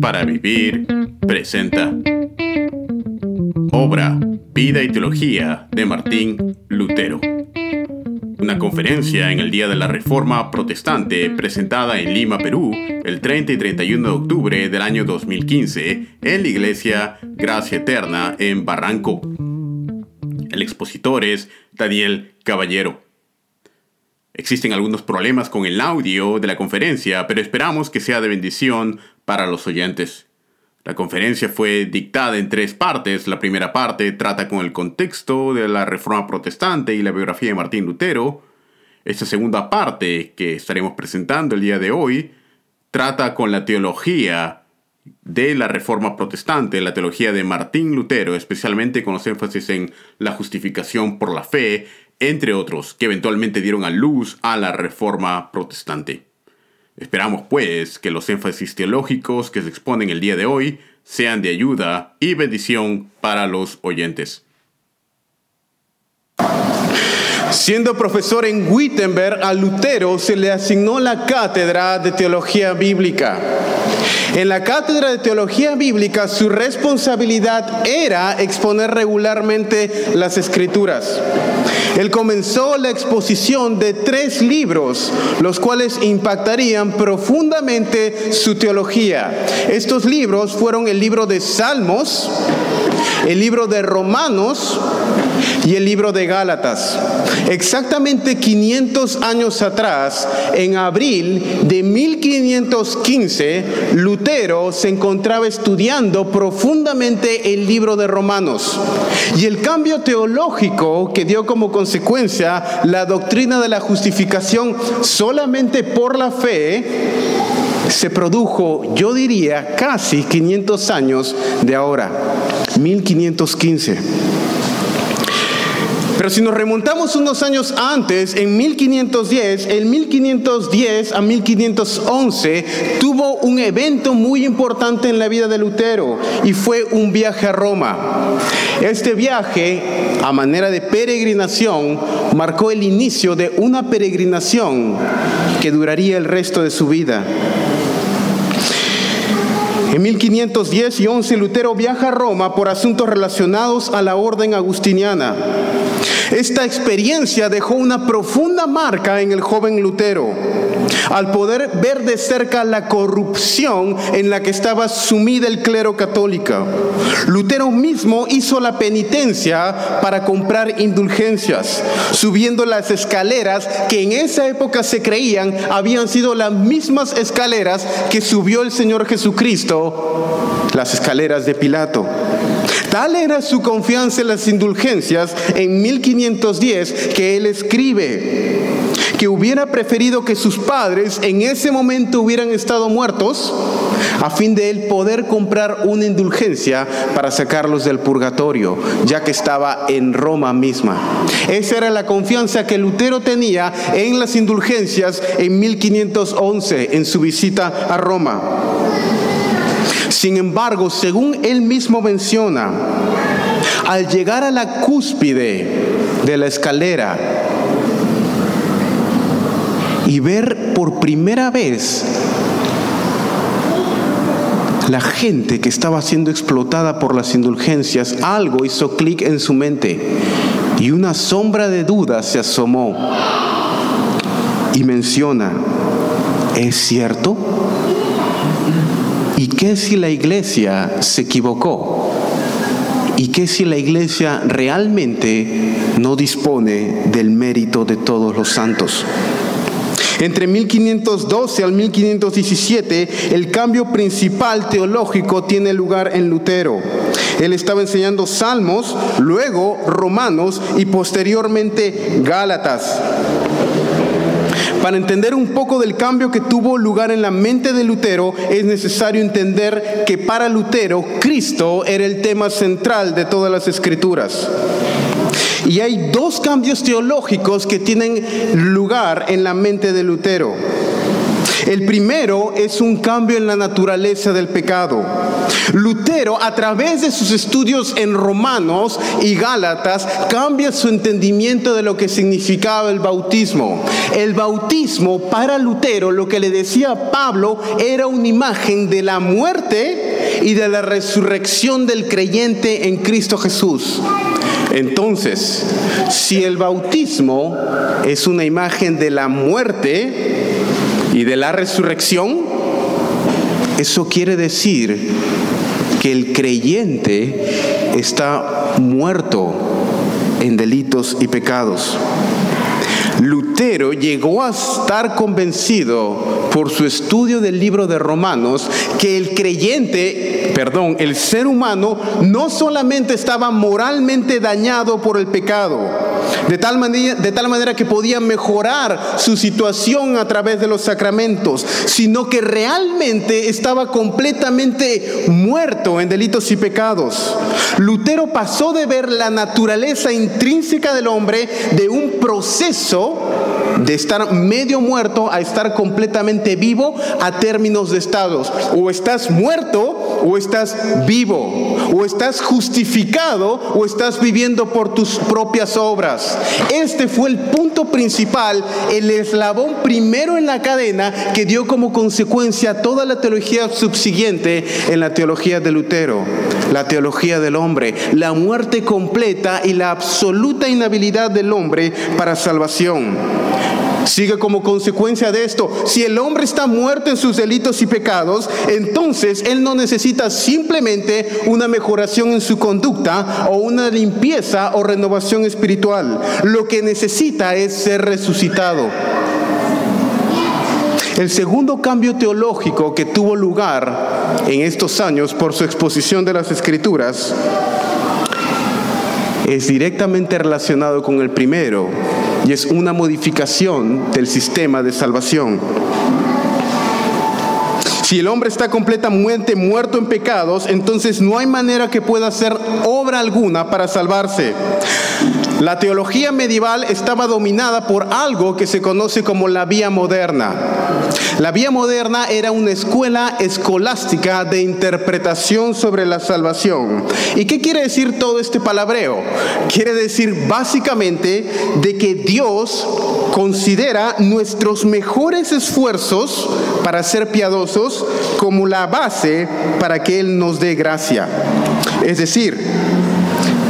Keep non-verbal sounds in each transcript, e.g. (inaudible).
Para Vivir presenta Obra, Vida y Teología de Martín Lutero. Una conferencia en el Día de la Reforma Protestante presentada en Lima, Perú, el 30 y 31 de octubre del año 2015 en la Iglesia Gracia Eterna en Barranco. El expositor es Daniel Caballero. Existen algunos problemas con el audio de la conferencia, pero esperamos que sea de bendición para los oyentes. La conferencia fue dictada en tres partes. La primera parte trata con el contexto de la Reforma Protestante y la biografía de Martín Lutero. Esta segunda parte, que estaremos presentando el día de hoy, trata con la teología de la Reforma Protestante, la teología de Martín Lutero, especialmente con los énfasis en la justificación por la fe entre otros, que eventualmente dieron a luz a la Reforma Protestante. Esperamos, pues, que los énfasis teológicos que se exponen el día de hoy sean de ayuda y bendición para los oyentes. Siendo profesor en Wittenberg, a Lutero se le asignó la cátedra de teología bíblica. En la cátedra de teología bíblica su responsabilidad era exponer regularmente las escrituras. Él comenzó la exposición de tres libros, los cuales impactarían profundamente su teología. Estos libros fueron el libro de Salmos, el libro de Romanos y el libro de Gálatas. Exactamente 500 años atrás, en abril de 1515, Lutero se encontraba estudiando profundamente el libro de Romanos. Y el cambio teológico que dio como consecuencia la doctrina de la justificación solamente por la fe, se produjo, yo diría, casi 500 años de ahora, 1515. Pero si nos remontamos unos años antes, en 1510, en 1510 a 1511, tuvo un evento muy importante en la vida de Lutero y fue un viaje a Roma. Este viaje, a manera de peregrinación, marcó el inicio de una peregrinación que duraría el resto de su vida. En 1510 y 11 Lutero viaja a Roma por asuntos relacionados a la orden agustiniana. Esta experiencia dejó una profunda marca en el joven Lutero al poder ver de cerca la corrupción en la que estaba sumida el clero católico. Lutero mismo hizo la penitencia para comprar indulgencias, subiendo las escaleras que en esa época se creían habían sido las mismas escaleras que subió el Señor Jesucristo, las escaleras de Pilato. Tal era su confianza en las indulgencias en 1510 que él escribe que hubiera preferido que sus padres en ese momento hubieran estado muertos a fin de él poder comprar una indulgencia para sacarlos del purgatorio, ya que estaba en Roma misma. Esa era la confianza que Lutero tenía en las indulgencias en 1511 en su visita a Roma. Sin embargo, según él mismo menciona, al llegar a la cúspide de la escalera y ver por primera vez la gente que estaba siendo explotada por las indulgencias, algo hizo clic en su mente y una sombra de duda se asomó y menciona, ¿es cierto? ¿Y qué si la iglesia se equivocó? ¿Y qué si la iglesia realmente no dispone del mérito de todos los santos? Entre 1512 al 1517, el cambio principal teológico tiene lugar en Lutero. Él estaba enseñando salmos, luego romanos y posteriormente gálatas. Para entender un poco del cambio que tuvo lugar en la mente de Lutero, es necesario entender que para Lutero Cristo era el tema central de todas las escrituras. Y hay dos cambios teológicos que tienen lugar en la mente de Lutero. El primero es un cambio en la naturaleza del pecado. Lutero, a través de sus estudios en Romanos y Gálatas, cambia su entendimiento de lo que significaba el bautismo. El bautismo para Lutero, lo que le decía Pablo, era una imagen de la muerte y de la resurrección del creyente en Cristo Jesús. Entonces, si el bautismo es una imagen de la muerte y de la resurrección, eso quiere decir que el creyente está muerto en delitos y pecados. Lutero llegó a estar convencido por su estudio del libro de Romanos que el creyente, perdón, el ser humano no solamente estaba moralmente dañado por el pecado, de tal manera, que podía mejorar su situación a través de los sacramentos, sino que realmente estaba completamente muerto en delitos y pecados. Lutero pasó de ver la naturaleza intrínseca del hombre de un proceso de estar medio muerto a estar completamente vivo a términos de estados. O estás muerto o estás vivo. O estás justificado o estás viviendo por tus propias obras. Este fue el punto principal, el eslabón primero en la cadena que dio como consecuencia toda la teología subsiguiente en la teología de Lutero. La teología del hombre, la muerte completa y la absoluta inhabilidad del hombre para salvación. Sigue como consecuencia de esto, si el hombre está muerto en sus delitos y pecados, entonces él no necesita simplemente una mejoración en su conducta o una limpieza o renovación espiritual. Lo que necesita es ser resucitado. El segundo cambio teológico que tuvo lugar en estos años por su exposición de las escrituras es directamente relacionado con el primero y es una modificación del sistema de salvación. Si el hombre está completamente muerto en pecados, entonces no hay manera que pueda hacer obra alguna para salvarse. La teología medieval estaba dominada por algo que se conoce como la vía moderna. La vía moderna era una escuela escolástica de interpretación sobre la salvación. ¿Y qué quiere decir todo este palabreo? Quiere decir básicamente de que Dios considera nuestros mejores esfuerzos para ser piadosos como la base para que Él nos dé gracia. Es decir,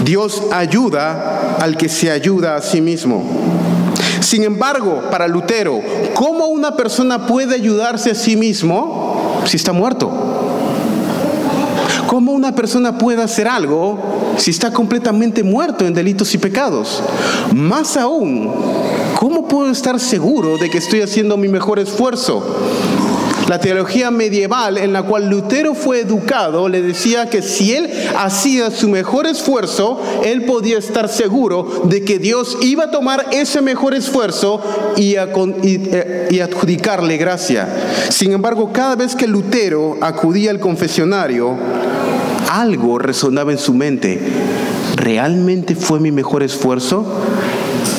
Dios ayuda al que se ayuda a sí mismo. Sin embargo, para Lutero, ¿cómo una persona puede ayudarse a sí mismo si está muerto? ¿Cómo una persona puede hacer algo si está completamente muerto en delitos y pecados? Más aún, ¿cómo puedo estar seguro de que estoy haciendo mi mejor esfuerzo? La teología medieval en la cual Lutero fue educado le decía que si él hacía su mejor esfuerzo, él podía estar seguro de que Dios iba a tomar ese mejor esfuerzo y, eh, adjudicarle gracia. Sin embargo, cada vez que Lutero acudía al confesionario, algo resonaba en su mente. ¿Realmente fue mi mejor esfuerzo?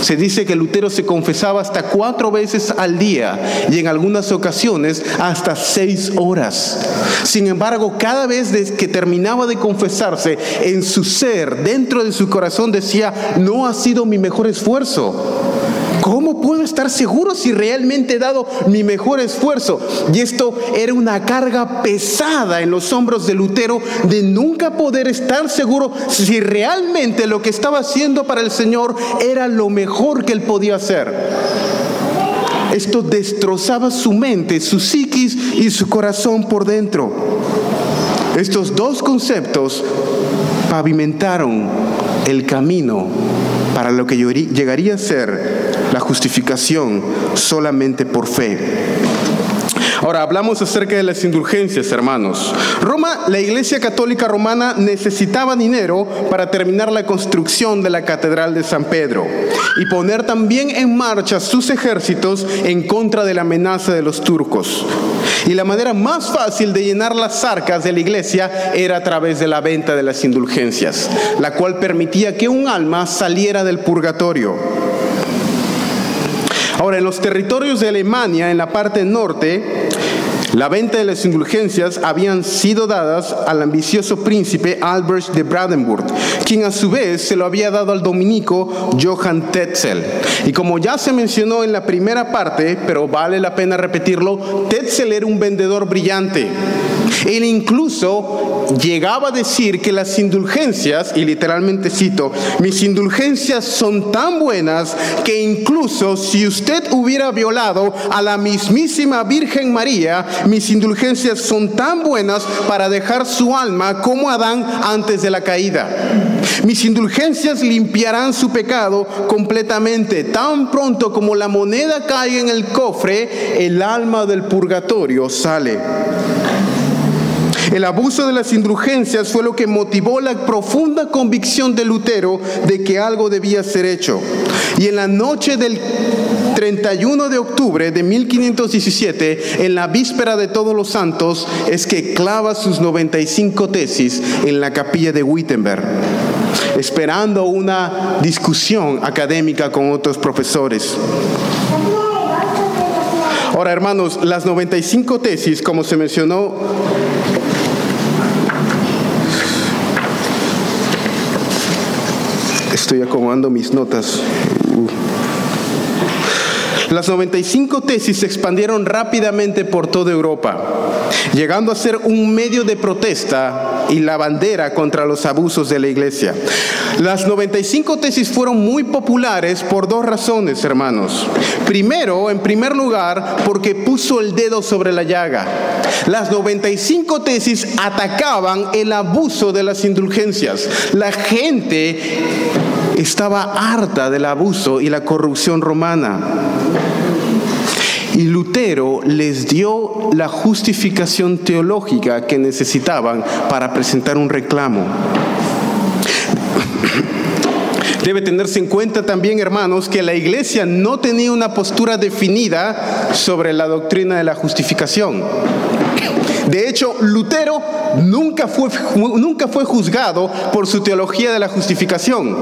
Se dice que Lutero se confesaba hasta cuatro veces al día y en algunas ocasiones hasta seis horas. Sin embargo, cada vez que terminaba de confesarse, en su ser, dentro de su corazón decía, no ha sido mi mejor esfuerzo. ¿Cómo puedo estar seguro si realmente he dado mi mejor esfuerzo? Y esto era una carga pesada en los hombros de Lutero de nunca poder estar seguro si realmente lo que estaba haciendo para el Señor era lo mejor que él podía hacer. Esto destrozaba su mente, su psiquis y su corazón por dentro. Estos dos conceptos pavimentaron el camino para lo que llegaría a ser la justificación solamente por fe. Ahora hablamos acerca de las indulgencias, hermanos. Roma, la Iglesia Católica Romana necesitaba dinero para terminar la construcción de la Catedral de San Pedro y poner también en marcha sus ejércitos en contra de la amenaza de los turcos. Y la manera más fácil de llenar las arcas de la iglesia era a través de la venta de las indulgencias, la cual permitía que un alma saliera del purgatorio. Ahora, en los territorios de Alemania, en la parte norte, La venta de las indulgencias habían sido dadas al ambicioso príncipe Albert de Brandenburg, quien a su vez se lo había dado al dominico Johann Tetzel. Y como ya se mencionó en la primera parte, pero vale la pena repetirlo, Tetzel era un vendedor brillante. Él incluso llegaba a decir que las indulgencias, y literalmente cito, mis indulgencias son tan buenas que incluso si usted hubiera violado a la mismísima Virgen María, mis indulgencias son tan buenas para dejar su alma como Adán antes de la caída. Mis indulgencias limpiarán su pecado completamente. Tan pronto como la moneda cae en el cofre, el alma del purgatorio sale. El abuso de las indulgencias fue lo que motivó la profunda convicción de Lutero de que algo debía ser hecho. Y en la noche del 31 de octubre de 1517, en la víspera de todos los santos, es que clava sus 95 tesis en la capilla de Wittenberg, esperando una discusión académica con otros profesores. Ahora, hermanos, las 95 tesis, como se mencionó, estoy acomodando mis notas. Las 95 tesis se expandieron rápidamente por toda Europa, llegando a ser un medio de protesta y la bandera contra los abusos de la iglesia. Las 95 tesis fueron muy populares por dos razones, hermanos. Primero, en primer lugar, porque puso el dedo sobre la llaga. Las 95 tesis atacaban el abuso de las indulgencias. La gente estaba harta del abuso y la corrupción romana. Lutero les dio la justificación teológica que necesitaban para presentar un reclamo. Debe tenerse en cuenta también, hermanos, que la iglesia no tenía una postura definida sobre la doctrina de la justificación. De hecho, Lutero nunca fue, nunca fue juzgado por su teología de la justificación.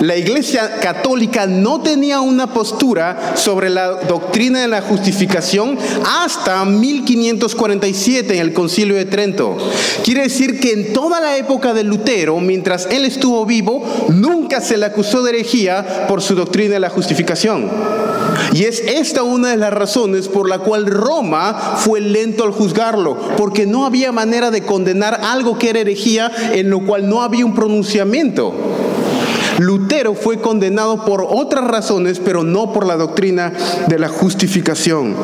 La Iglesia Católica no tenía una postura sobre la doctrina de la justificación hasta 1547 en el Concilio de Trento. Quiere decir que en toda la época de Lutero, mientras él estuvo vivo, nunca se le acusó de herejía por su doctrina de la justificación. Y es esta una de las razones por la cual Roma fue lento al juzgarlo, porque no había manera de condenar algo que era herejía en lo cual no había un pronunciamiento. Lutero fue condenado por otras razones, pero no por la doctrina de la justificación.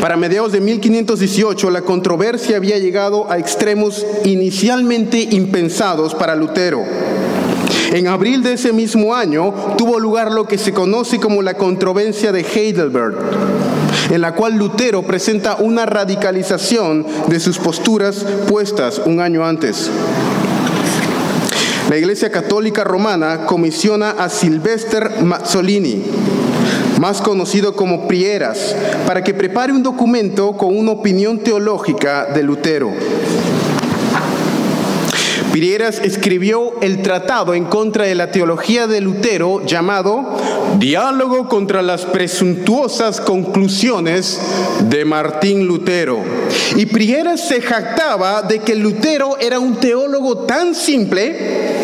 Para mediados de 1518 la controversia había llegado a extremos inicialmente impensados para Lutero. En abril de ese mismo año tuvo lugar lo que se conoce como la controversia de Heidelberg, en la cual Lutero presenta una radicalización de sus posturas puestas un año antes. La Iglesia Católica Romana comisiona a Silvester Mazzolini, más conocido como Prieras, para que prepare un documento con una opinión teológica de Lutero. Prieras escribió el tratado en contra de la teología de Lutero llamado Diálogo contra las presuntuosas conclusiones de Martín Lutero. Y Prieras se jactaba de que Lutero era un teólogo tan simple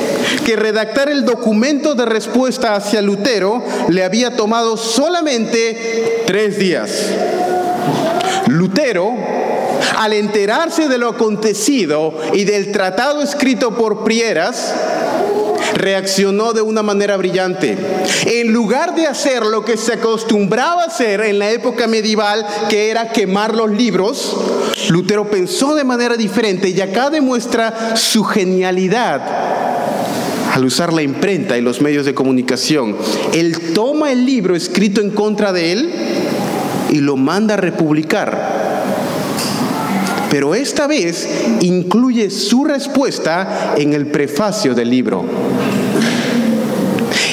que redactar el documento de respuesta hacia Lutero le había tomado solamente tres días. Lutero, al enterarse de lo acontecido y del tratado escrito por Prieras, reaccionó de una manera brillante. En lugar de hacer lo que se acostumbraba hacer en la época medieval, que era quemar los libros, Lutero pensó de manera diferente y acá demuestra su genialidad al usar la imprenta y los medios de comunicación. Él toma el libro escrito en contra de él y lo manda a republicar. Pero esta vez incluye su respuesta en el prefacio del libro.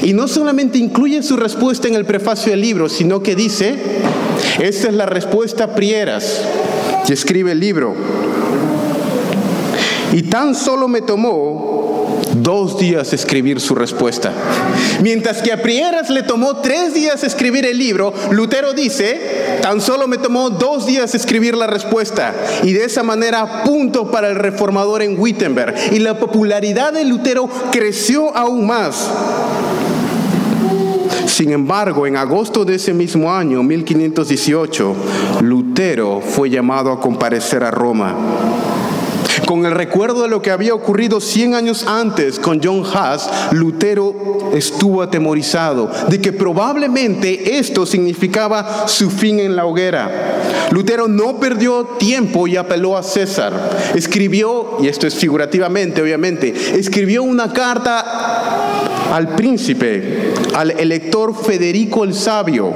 Y no solamente incluye su respuesta en el prefacio del libro, sino que dice, esta es la respuesta Prieras, que escribe el libro. Y tan solo me tomó dos días escribir su respuesta. Mientras que a Prieras le tomó tres días escribir el libro, Lutero dice, tan solo me tomó dos días escribir la respuesta. Y de esa manera, punto para el reformador en Wittenberg. Y la popularidad de Lutero creció aún más. Sin embargo, en agosto de ese mismo año, 1518, Lutero fue llamado a comparecer a Roma con el recuerdo de lo que había ocurrido 100 años antes con John Huss, Lutero estuvo atemorizado de que probablemente esto significaba su fin en la hoguera. Lutero no perdió tiempo y apeló a César. Escribió, y esto es figurativamente obviamente, escribió una carta al príncipe, al elector Federico el Sabio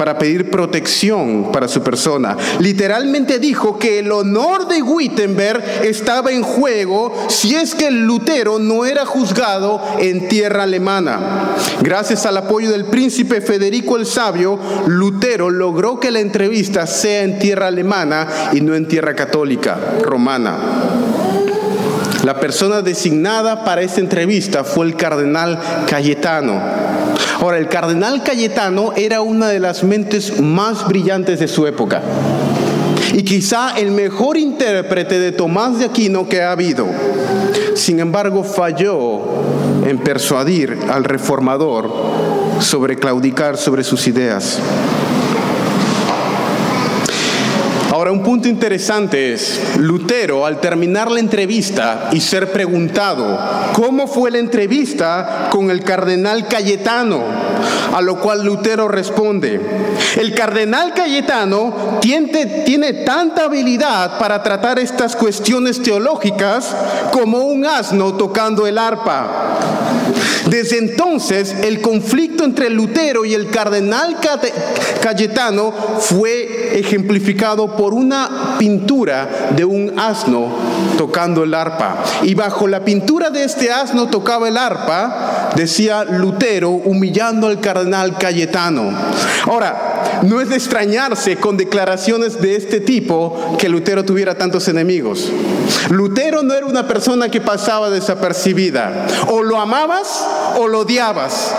para pedir protección para su persona. Literalmente dijo que el honor de Wittenberg estaba en juego si es que Lutero no era juzgado en tierra alemana. Gracias al apoyo del príncipe Federico el Sabio, Lutero logró que la entrevista sea en tierra alemana y no en tierra católica, romana. La persona designada para esta entrevista fue el cardenal Cayetano Ahora, el cardenal Cayetano era una de las mentes más brillantes de su época y quizá el mejor intérprete de Tomás de Aquino que ha habido. Sin embargo, falló en persuadir al reformador sobre claudicar sobre sus ideas. Ahora, un punto interesante es, Lutero, al terminar la entrevista y ser preguntado, ¿cómo fue la entrevista con el cardenal Cayetano? A lo cual Lutero responde, el cardenal Cayetano tiene, tiene tanta habilidad para tratar estas cuestiones teológicas como un asno tocando el arpa. Desde entonces, el conflicto entre Lutero y el cardenal Cayetano fue ejemplificado por una pintura de un asno tocando el arpa. Y bajo la pintura de este asno tocaba el arpa, decía Lutero, humillando al cardenal Cayetano. Ahora, no es de extrañarse con declaraciones de este tipo que Lutero tuviera tantos enemigos. Lutero no era una persona que pasaba desapercibida. O lo amabas o lo odiabas.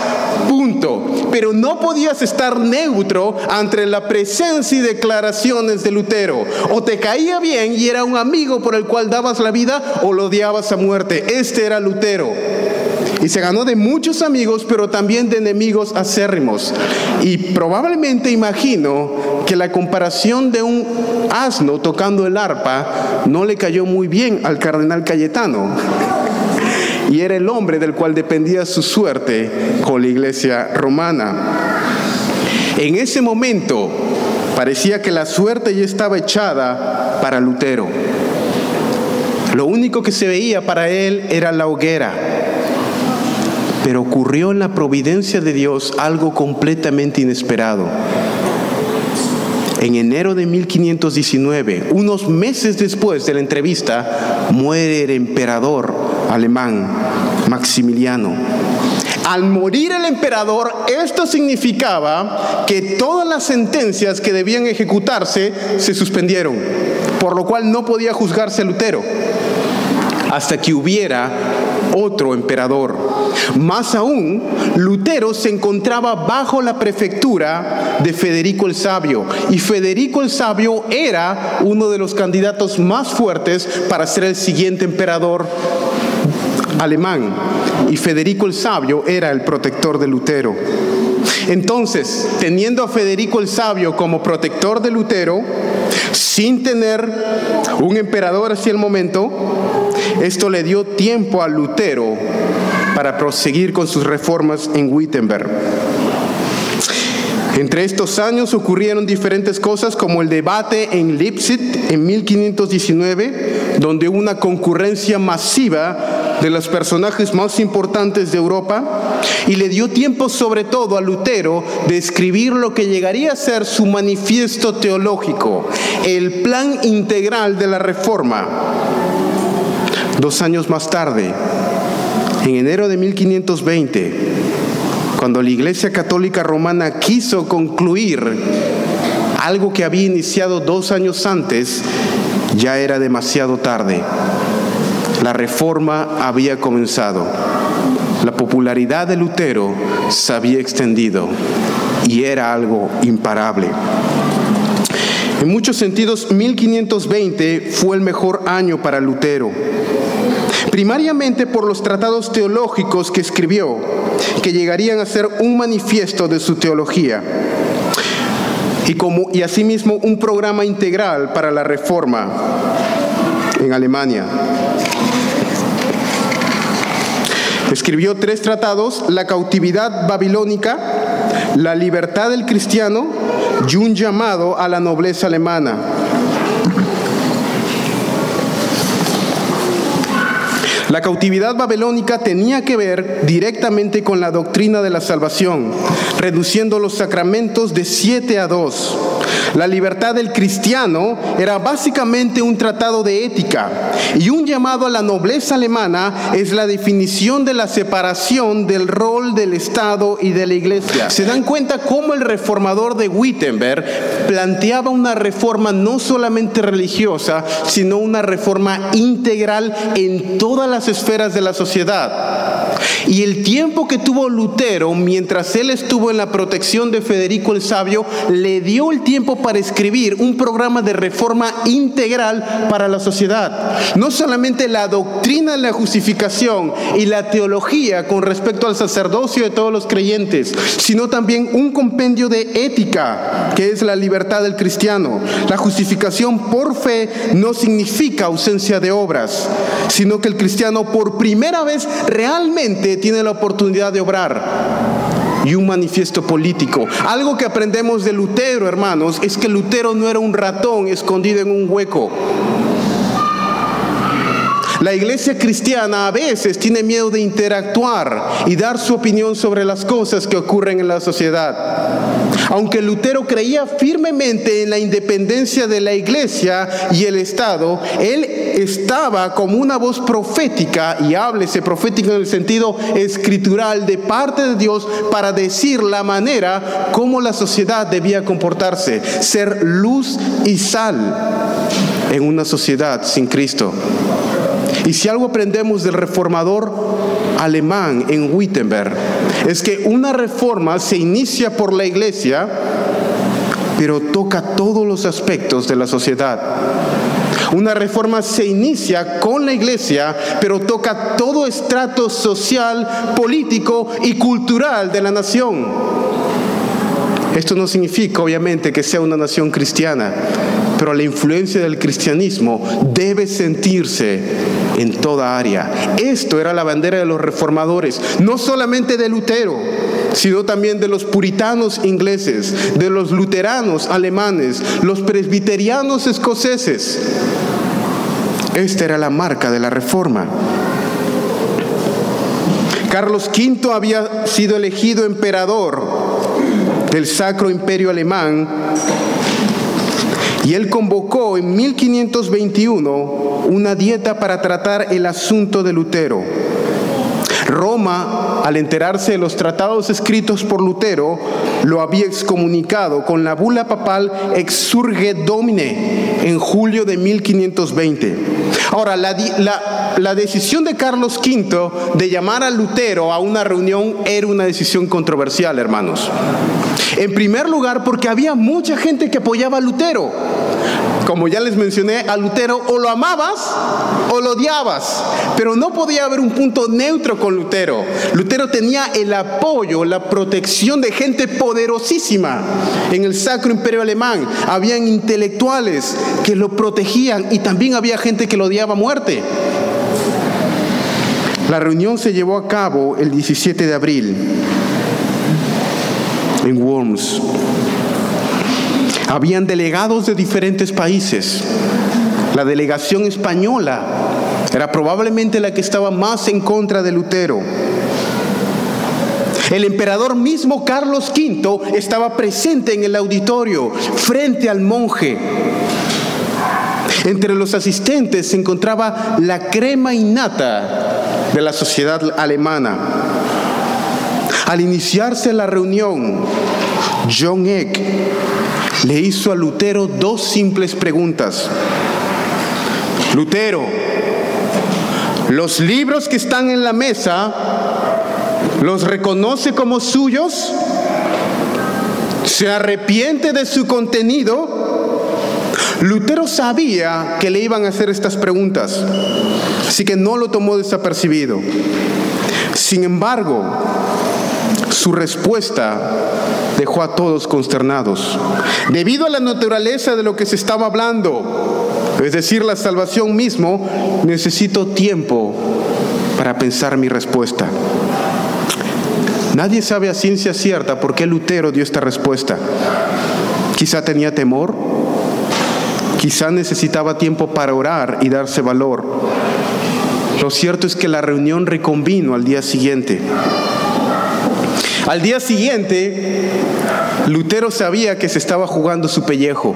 Punto. Pero no podías estar neutro ante la presencia y declaraciones de Lutero. O te caía bien y era un amigo por el cual dabas la vida o lo odiabas a muerte. Este era Lutero. Y se ganó de muchos amigos, pero también de enemigos acérrimos. Y probablemente imagino que la comparación de un asno tocando el arpa no le cayó muy bien al cardenal Cayetano y era el hombre del cual dependía su suerte con la iglesia romana. En ese momento parecía que la suerte ya estaba echada para Lutero. Lo único que se veía para él era la hoguera. Pero ocurrió en la providencia de Dios algo completamente inesperado. En enero de 1519, unos meses después de la entrevista, muere el emperador alemán Maximiliano. Al morir el emperador, esto significaba que todas las sentencias que debían ejecutarse se suspendieron, por lo cual no podía juzgarse Lutero hasta que hubiera otro emperador. Más aún, Lutero se encontraba bajo la prefectura de Federico el Sabio y Federico el Sabio era uno de los candidatos más fuertes para ser el siguiente emperador alemán y Federico el Sabio era el protector de Lutero. Entonces, teniendo a Federico el Sabio como protector de Lutero, sin tener un emperador hacia el momento, esto le dio tiempo a Lutero para proseguir con sus reformas en Wittenberg. Entre estos años ocurrieron diferentes cosas como el debate en Leipzig en 1519, donde una concurrencia masiva de los personajes más importantes de Europa y le dio tiempo sobre todo a Lutero de escribir lo que llegaría a ser su manifiesto teológico, el plan integral de la reforma. Dos años más tarde, en enero de 1520, cuando la Iglesia Católica Romana quiso concluir algo que había iniciado dos años antes, ya era demasiado tarde. La reforma había comenzado. La popularidad de Lutero se había extendido y era algo imparable. En muchos sentidos, 1520 fue el mejor año para Lutero. Primariamente por los tratados teológicos que escribió, que llegarían a ser un manifiesto de su teología. Y, asimismo un programa integral para la reforma en Alemania. Escribió tres tratados, la cautividad babilónica, la libertad del cristiano y un llamado a la nobleza alemana. La cautividad babilónica tenía que ver directamente con la doctrina de la salvación, reduciendo los sacramentos de siete a dos. La libertad del cristiano era básicamente un tratado de ética y un llamado a la nobleza alemana es la definición de la separación del rol del Estado y de la Iglesia. Se dan cuenta cómo el reformador de Wittenberg planteaba una reforma no solamente religiosa, sino una reforma integral en todas las esferas de la sociedad. Y el tiempo que tuvo Lutero, mientras él estuvo en la protección de Federico el Sabio, le dio el tiempo para escribir un programa de reforma integral para la sociedad. No solamente la doctrina de la justificación y la teología con respecto al sacerdocio de todos los creyentes, sino también un compendio de ética, que es la libertad del cristiano. La justificación por fe no significa ausencia de obras, sino que el cristiano por primera vez realmente tiene la oportunidad de obrar y un manifiesto político. Algo que aprendemos de Lutero, hermanos, es que Lutero no era un ratón escondido en un hueco. La iglesia cristiana a veces tiene miedo de interactuar y dar su opinión sobre las cosas que ocurren en la sociedad. Aunque Lutero creía firmemente en la independencia de la iglesia y el Estado, él estaba como una voz profética, y háblese profética en el sentido escritural de parte de Dios para decir la manera como la sociedad debía comportarse, ser luz y sal en una sociedad sin Cristo. Y si algo aprendemos del reformador alemán en Wittenberg, es que una reforma se inicia por la iglesia, pero toca todos los aspectos de la sociedad. Una reforma se inicia con la iglesia, pero toca todo estrato social, político y cultural de la nación. Esto no significa, obviamente, que sea una nación cristiana, pero la influencia del cristianismo debe sentirse en toda área. Esto era la bandera de los reformadores, no solamente de Lutero, sino también de los puritanos ingleses, de los luteranos alemanes, los presbiterianos escoceses. Esta era la marca de la reforma. Carlos V había sido elegido emperador del Sacro Imperio Alemán y él convocó en 1521 una dieta para tratar el asunto de Lutero. Roma, al enterarse de los tratados escritos por Lutero, lo había excomunicado con la bula papal Exurge Domine en julio de 1520. Ahora, la, la, decisión de Carlos V de llamar a Lutero a una reunión era una decisión controversial, hermanos. En primer lugar, porque había mucha gente que apoyaba a Lutero. Como ya les mencioné, a Lutero o lo amabas o lo odiabas, pero no podía haber un punto neutro con Lutero. Lutero tenía el apoyo, la protección de gente poderosísima en el Sacro Imperio Alemán. Habían intelectuales que lo protegían y también había gente que lo odiaba a muerte. La reunión se llevó a cabo el 17 de abril en Worms. Habían delegados de diferentes países. La delegación española era probablemente la que estaba más en contra de Lutero. El emperador mismo Carlos V estaba presente en el auditorio frente al monje. Entre los asistentes se encontraba la crema innata de la sociedad alemana. Al iniciarse la reunión, John Eck le hizo a Lutero dos simples preguntas. Lutero, los libros que están en la mesa, los reconoce como suyos, se arrepiente de su contenido. Lutero sabía que le iban a hacer estas preguntas, así que no lo tomó desapercibido. Sin embargo, su respuesta dejó a todos consternados. Debido a la naturaleza de lo que se estaba hablando, es decir, la salvación mismo, necesito tiempo para pensar mi respuesta. Nadie sabe a ciencia cierta por qué Lutero dio esta respuesta. Quizá tenía temor, quizá necesitaba tiempo para orar y darse valor. Lo cierto es que la reunión reconvino al día siguiente. Al día siguiente, Lutero sabía que se estaba jugando su pellejo.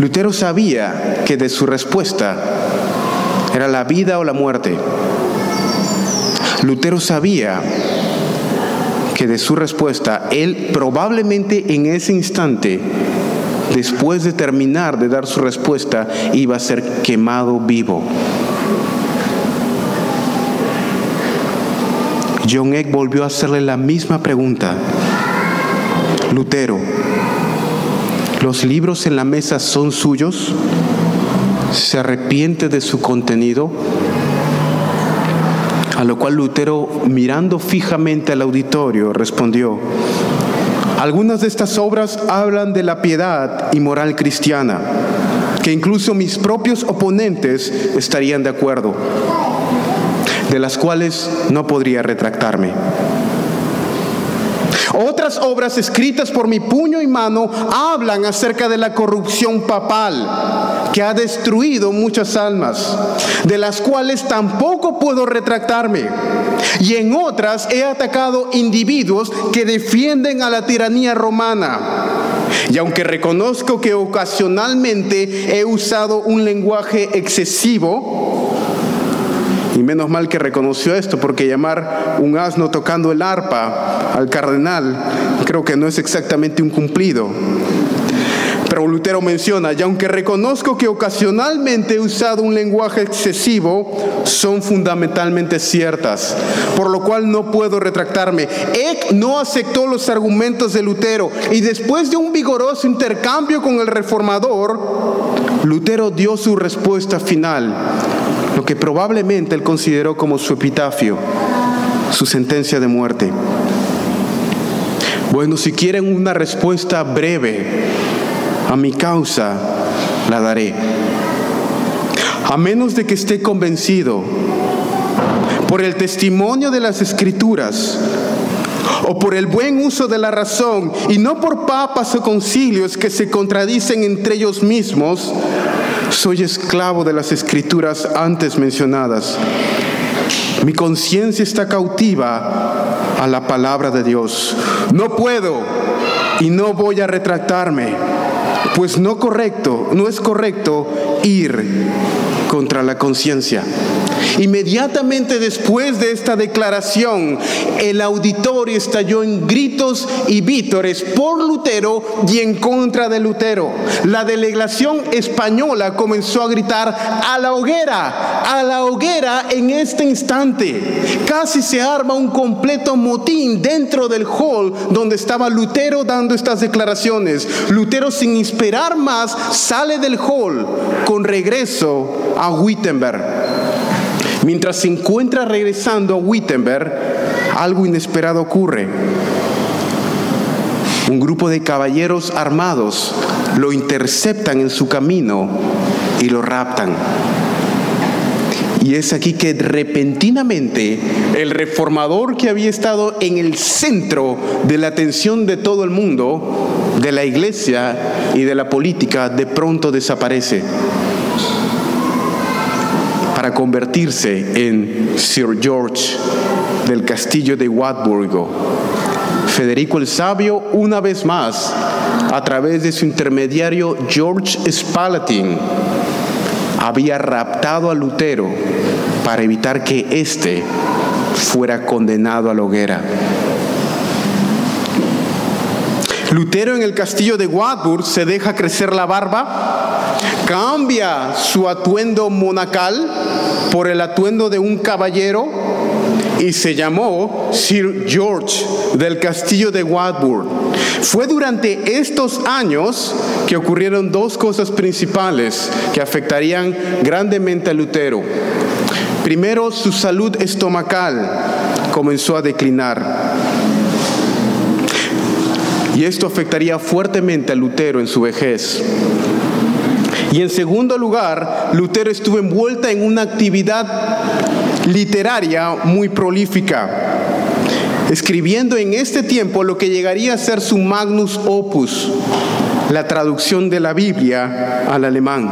Lutero sabía que de su respuesta era la vida o la muerte. Lutero sabía que de su respuesta, él probablemente en ese instante, después de terminar de dar su respuesta, iba a ser quemado vivo. John Eck volvió a hacerle la misma pregunta. Lutero, ¿los libros en la mesa son suyos? ¿Se arrepiente de su contenido? A lo cual Lutero, mirando fijamente al auditorio, respondió, algunas de estas obras hablan de la piedad y moral cristiana, que incluso mis propios oponentes estarían de acuerdo de las cuales no podría retractarme. Otras obras escritas por mi puño y mano hablan acerca de la corrupción papal que ha destruido muchas almas, de las cuales tampoco puedo retractarme. Y en otras he atacado individuos que defienden a la tiranía romana. Y aunque reconozco que ocasionalmente he usado un lenguaje excesivo, y menos mal que reconoció esto, porque llamar un asno tocando el arpa al cardenal creo que no es exactamente un cumplido. Pero Lutero menciona, y aunque reconozco que ocasionalmente he usado un lenguaje excesivo, son fundamentalmente ciertas, por lo cual no puedo retractarme. Eck no aceptó los argumentos de Lutero y después de un vigoroso intercambio con el reformador, Lutero dio su respuesta final lo que probablemente él consideró como su epitafio, su sentencia de muerte. Bueno, si quieren una respuesta breve a mi causa, la daré. A menos de que esté convencido por el testimonio de las escrituras o por el buen uso de la razón y no por papas o concilios que se contradicen entre ellos mismos, soy esclavo de las escrituras antes mencionadas. Mi conciencia está cautiva a la palabra de Dios. No puedo y no voy a retractarme, pues no correcto, no es correcto ir contra la conciencia. Inmediatamente después de esta declaración, el auditorio estalló en gritos y vítores por Lutero y en contra de Lutero. La delegación española comenzó a gritar a la hoguera, a la hoguera en este instante. Casi se arma un completo motín dentro del hall donde estaba Lutero dando estas declaraciones. Lutero sin esperar más sale del hall con regreso a Wittenberg. Mientras se encuentra regresando a Wittenberg, algo inesperado ocurre. Un grupo de caballeros armados lo interceptan en su camino y lo raptan. Y es aquí que repentinamente el reformador que había estado en el centro de la atención de todo el mundo, de la iglesia y de la política, de pronto desaparece convertirse en Sir George del castillo de Wartburgo. Federico el Sabio, una vez más, a través de su intermediario George Spalatin, había raptado a Lutero para evitar que éste fuera condenado a la hoguera. Lutero en el castillo de Wartburg se deja crecer la barba, cambia su atuendo monacal por el atuendo de un caballero y se llamó Sir George del castillo de Wartburg. Fue durante estos años que ocurrieron dos cosas principales que afectarían grandemente a Lutero. Primero, su salud estomacal comenzó a declinar. Y esto afectaría fuertemente a Lutero en su vejez. Y en segundo lugar, Lutero estuvo envuelta en una actividad literaria muy prolífica, escribiendo en este tiempo lo que llegaría a ser su magnus opus, la traducción de la Biblia al alemán.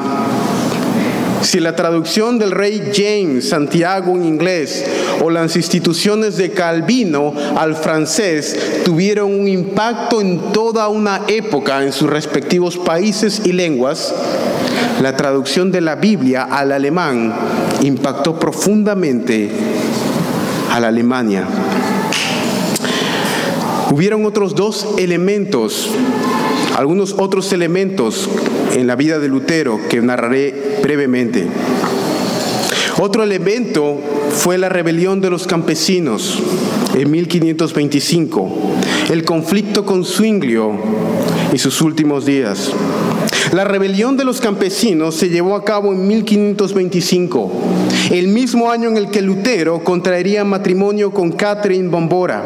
Si la traducción del rey James Santiago en inglés o las instituciones de Calvino al francés tuvieron un impacto en toda una época en sus respectivos países y lenguas, la traducción de la Biblia al alemán impactó profundamente a la Alemania. Hubieron otros dos elementos, algunos otros elementos en la vida de Lutero que narraré brevemente. Otro elemento fue la rebelión de los campesinos en 1525, el conflicto con Zwinglio y sus últimos días. La rebelión de los campesinos se llevó a cabo en 1525, el mismo año en el que Lutero contraería matrimonio con Catherine Bombora.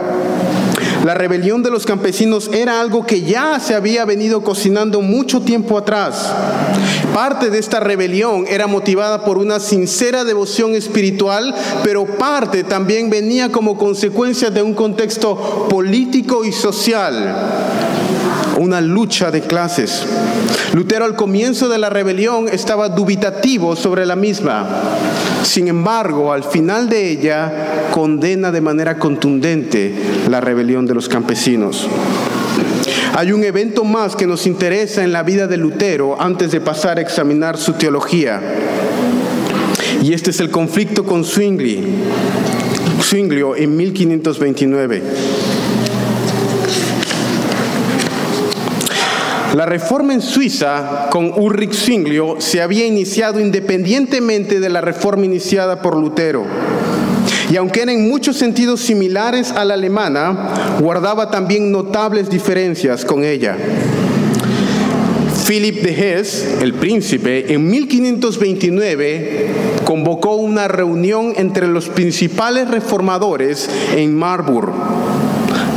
La rebelión de los campesinos era algo que ya se había venido cocinando mucho tiempo atrás. Parte de esta rebelión era motivada por una sincera devoción espiritual, pero parte también venía como consecuencia de un contexto político y social una lucha de clases. Lutero al comienzo de la rebelión estaba dubitativo sobre la misma. Sin embargo, al final de ella condena de manera contundente la rebelión de los campesinos. Hay un evento más que nos interesa en la vida de Lutero antes de pasar a examinar su teología. Y este es el conflicto con Zwingli, Zwinglio en 1529. La reforma en Suiza con Ulrich Zwinglio se había iniciado independientemente de la reforma iniciada por Lutero. Y aunque eran en muchos sentidos similares a la alemana, guardaba también notables diferencias con ella. Philip de Hesse, el príncipe, en 1529 convocó una reunión entre los principales reformadores en Marburg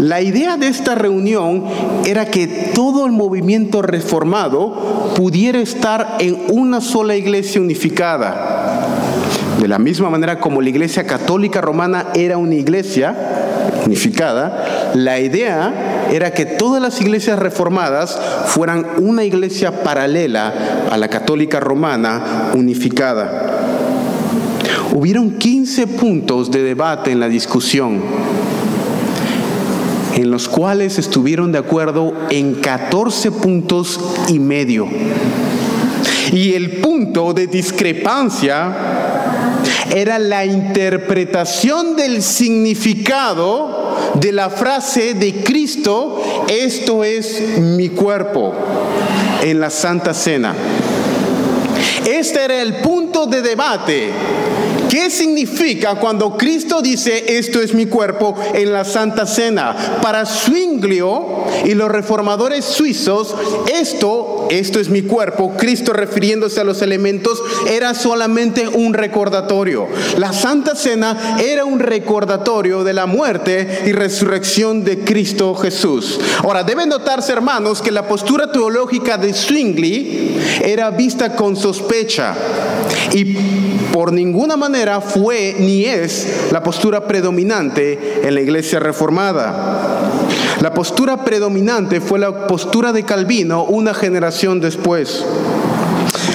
la idea de esta reunión era que todo el movimiento reformado pudiera estar en una sola iglesia unificada. De la misma manera como la iglesia católica romana era una iglesia unificada, la idea era que todas las iglesias reformadas fueran una iglesia paralela a la católica romana unificada. Hubieron 15 puntos de debate en la discusión en los cuales estuvieron de acuerdo en 14 puntos y medio. Y el punto de discrepancia era la interpretación del significado de la frase de Cristo, esto es mi cuerpo, en la Santa Cena. Este era el punto de debate ¿Qué significa cuando Cristo dice esto es mi cuerpo en la Santa Cena? Para Zwinglio y los reformadores suizos, esto, esto es mi cuerpo, Cristo refiriéndose a los elementos, era solamente un recordatorio. La Santa Cena era un recordatorio de la muerte y resurrección de Cristo Jesús. Ahora, deben notarse, hermanos, que la postura teológica de Zwingli era vista con sospecha y por ninguna manera fue ni es la postura predominante en la iglesia reformada. La postura predominante fue la postura de Calvino una generación después.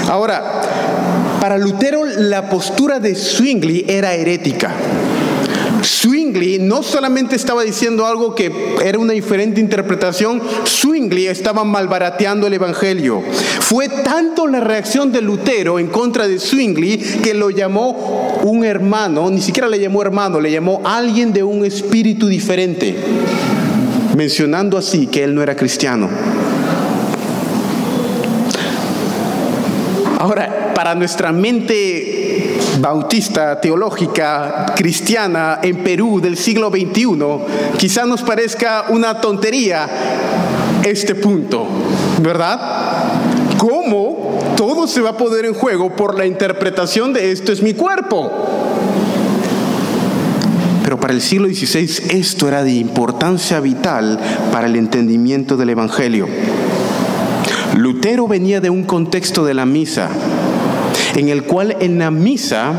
Ahora, para Lutero la postura de Zwingli era herética. Zwingli no solamente estaba diciendo algo que era una diferente interpretación, Zwingli estaba malbarateando el Evangelio. Fue tanto la reacción de Lutero en contra de Zwingli que lo llamó un hermano, ni siquiera le llamó hermano, le llamó alguien de un espíritu diferente. mencionando así que él no era cristiano. Ahora, para nuestra mente bautista, teológica, cristiana en Perú del siglo XXI, quizá nos parezca una tontería este punto, ¿verdad? ¿Cómo todo se va a poner en juego por la interpretación de esto es mi cuerpo? Pero para el siglo XVI esto era de importancia vital para el entendimiento del Evangelio. Lutero venía de un contexto de la misa, en el cual en la misa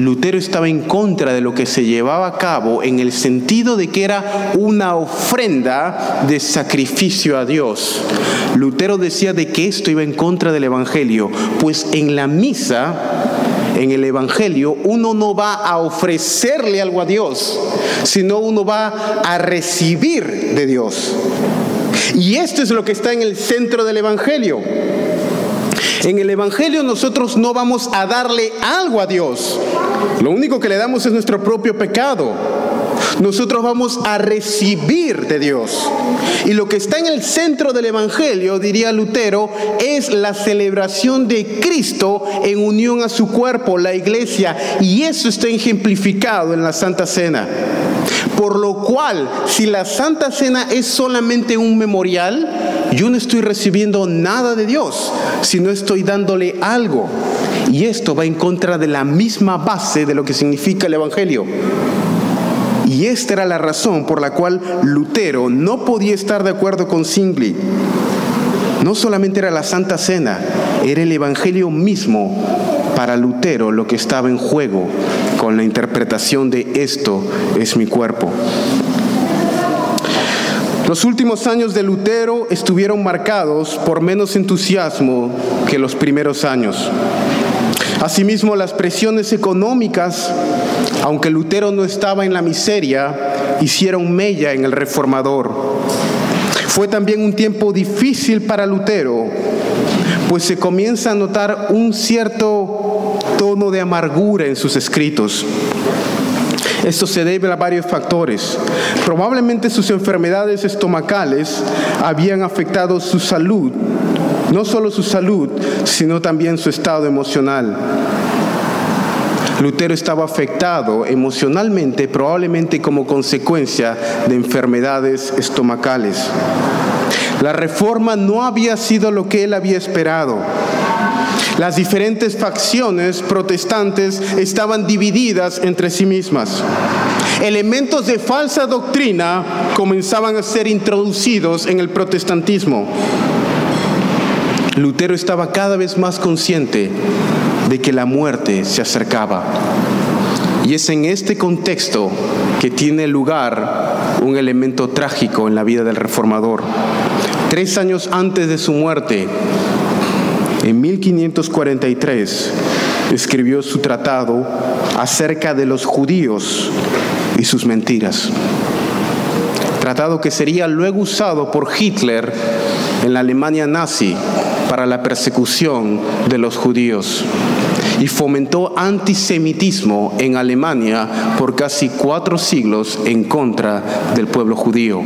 Lutero estaba en contra de lo que se llevaba a cabo en el sentido de que era una ofrenda de sacrificio a Dios. Lutero decía de que esto iba en contra del Evangelio, pues en la misa en el Evangelio, uno no va a ofrecerle algo a Dios, sino uno va a recibir de Dios. Y esto es lo que está en el centro del Evangelio. En el Evangelio nosotros no vamos a darle algo a Dios. Lo único que le damos es nuestro propio pecado. Nosotros vamos a recibir de Dios. Y lo que está en el centro del Evangelio, diría Lutero, es la celebración de Cristo en unión a su cuerpo, la iglesia. Y eso está ejemplificado en la Santa Cena. Por lo cual, si la Santa Cena es solamente un memorial, yo no estoy recibiendo nada de Dios, sino estoy dándole algo. Y esto va en contra de la misma base de lo que significa el Evangelio. Y esta era la razón por la cual Lutero no podía estar de acuerdo con Zwingli. No solamente era la Santa Cena, era el Evangelio mismo para Lutero lo que estaba en juego con la interpretación de esto es mi cuerpo. Los últimos años de Lutero estuvieron marcados por menos entusiasmo que los primeros años. Asimismo, las presiones económicas, aunque Lutero no estaba en la miseria, hicieron mella en el reformador. Fue también un tiempo difícil para Lutero, pues se comienza a notar un cierto tono de amargura en sus escritos. Esto se debe a varios factores. Probablemente sus enfermedades estomacales habían afectado su salud, no solo su salud, sino también su estado emocional. Lutero estaba afectado emocionalmente, probablemente como consecuencia de enfermedades estomacales. La reforma no había sido lo que él había esperado. Las diferentes facciones protestantes estaban divididas entre sí mismas. Elementos de falsa doctrina comenzaban a ser introducidos en el protestantismo. Lutero estaba cada vez más consciente de que la muerte se acercaba. Y es en este contexto que tiene lugar un elemento trágico en la vida del reformador. Tres años antes de su muerte, en 1543 escribió su tratado acerca de los judíos y sus mentiras. Tratado que sería luego usado por Hitler en la Alemania nazi para la persecución de los judíos y fomentó antisemitismo en Alemania por casi cuatro siglos en contra del pueblo judío.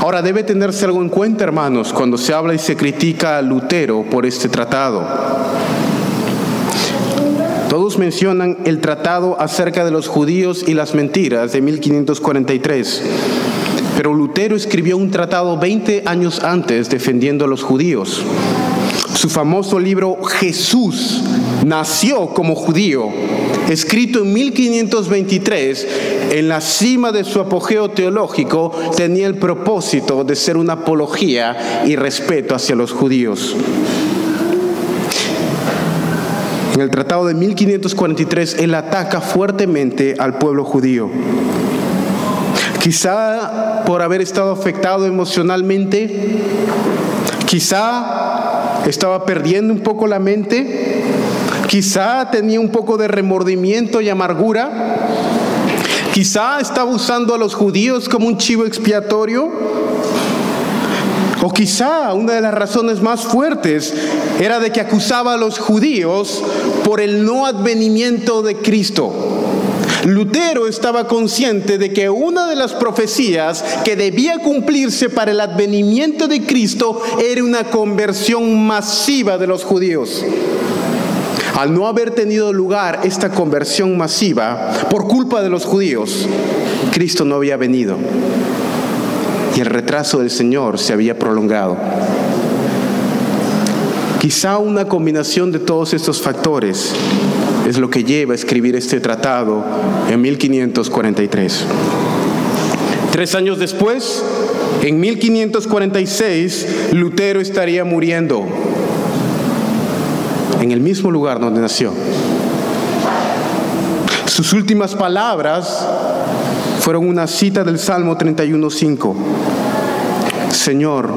Ahora debe tenerse algo en cuenta, hermanos, cuando se habla y se critica a Lutero por este tratado. Todos mencionan el tratado acerca de los judíos y las mentiras de 1543. Pero Lutero escribió un tratado 20 años antes defendiendo a los judíos. Su famoso libro Jesús nació como judío, escrito en 1523, en la cima de su apogeo teológico, tenía el propósito de ser una apología y respeto hacia los judíos. En el tratado de 1543, él ataca fuertemente al pueblo judío. Quizá por haber estado afectado emocionalmente, quizá estaba perdiendo un poco la mente, quizá tenía un poco de remordimiento y amargura, quizá estaba usando a los judíos como un chivo expiatorio, o quizá una de las razones más fuertes era de que acusaba a los judíos por el no advenimiento de Cristo. Lutero estaba consciente de que una de las profecías que debía cumplirse para el advenimiento de Cristo era una conversión masiva de los judíos. Al no haber tenido lugar esta conversión masiva por culpa de los judíos, Cristo no había venido y el retraso del Señor se había prolongado. Quizá una combinación de todos estos factores es lo que lleva a escribir este tratado en 1543. Tres años después, en 1546, Lutero estaría muriendo en el mismo lugar donde nació. Sus últimas palabras fueron una cita del Salmo 31.5. Señor,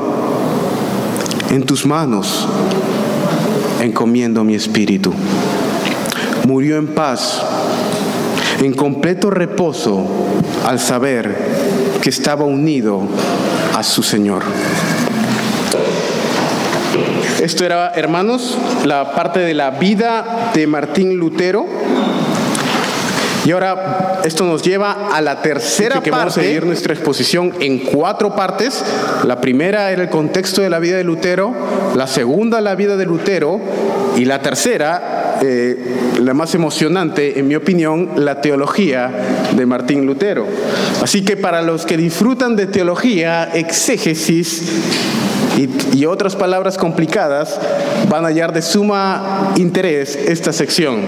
en tus manos encomiendo mi espíritu. Murió en paz, en completo reposo, al saber que estaba unido a su Señor. Esto era, hermanos, la parte de la vida de Martín Lutero. Y ahora esto nos lleva a la tercera que parte. Vamos a seguir nuestra exposición en cuatro partes. La primera era el contexto de la vida de Lutero, la segunda la vida de Lutero y la tercera, eh, la más emocionante en mi opinión, la teología de Martín Lutero. Así que para los que disfrutan de teología, exégesis y, otras palabras complicadas, van a hallar de suma interés esta sección.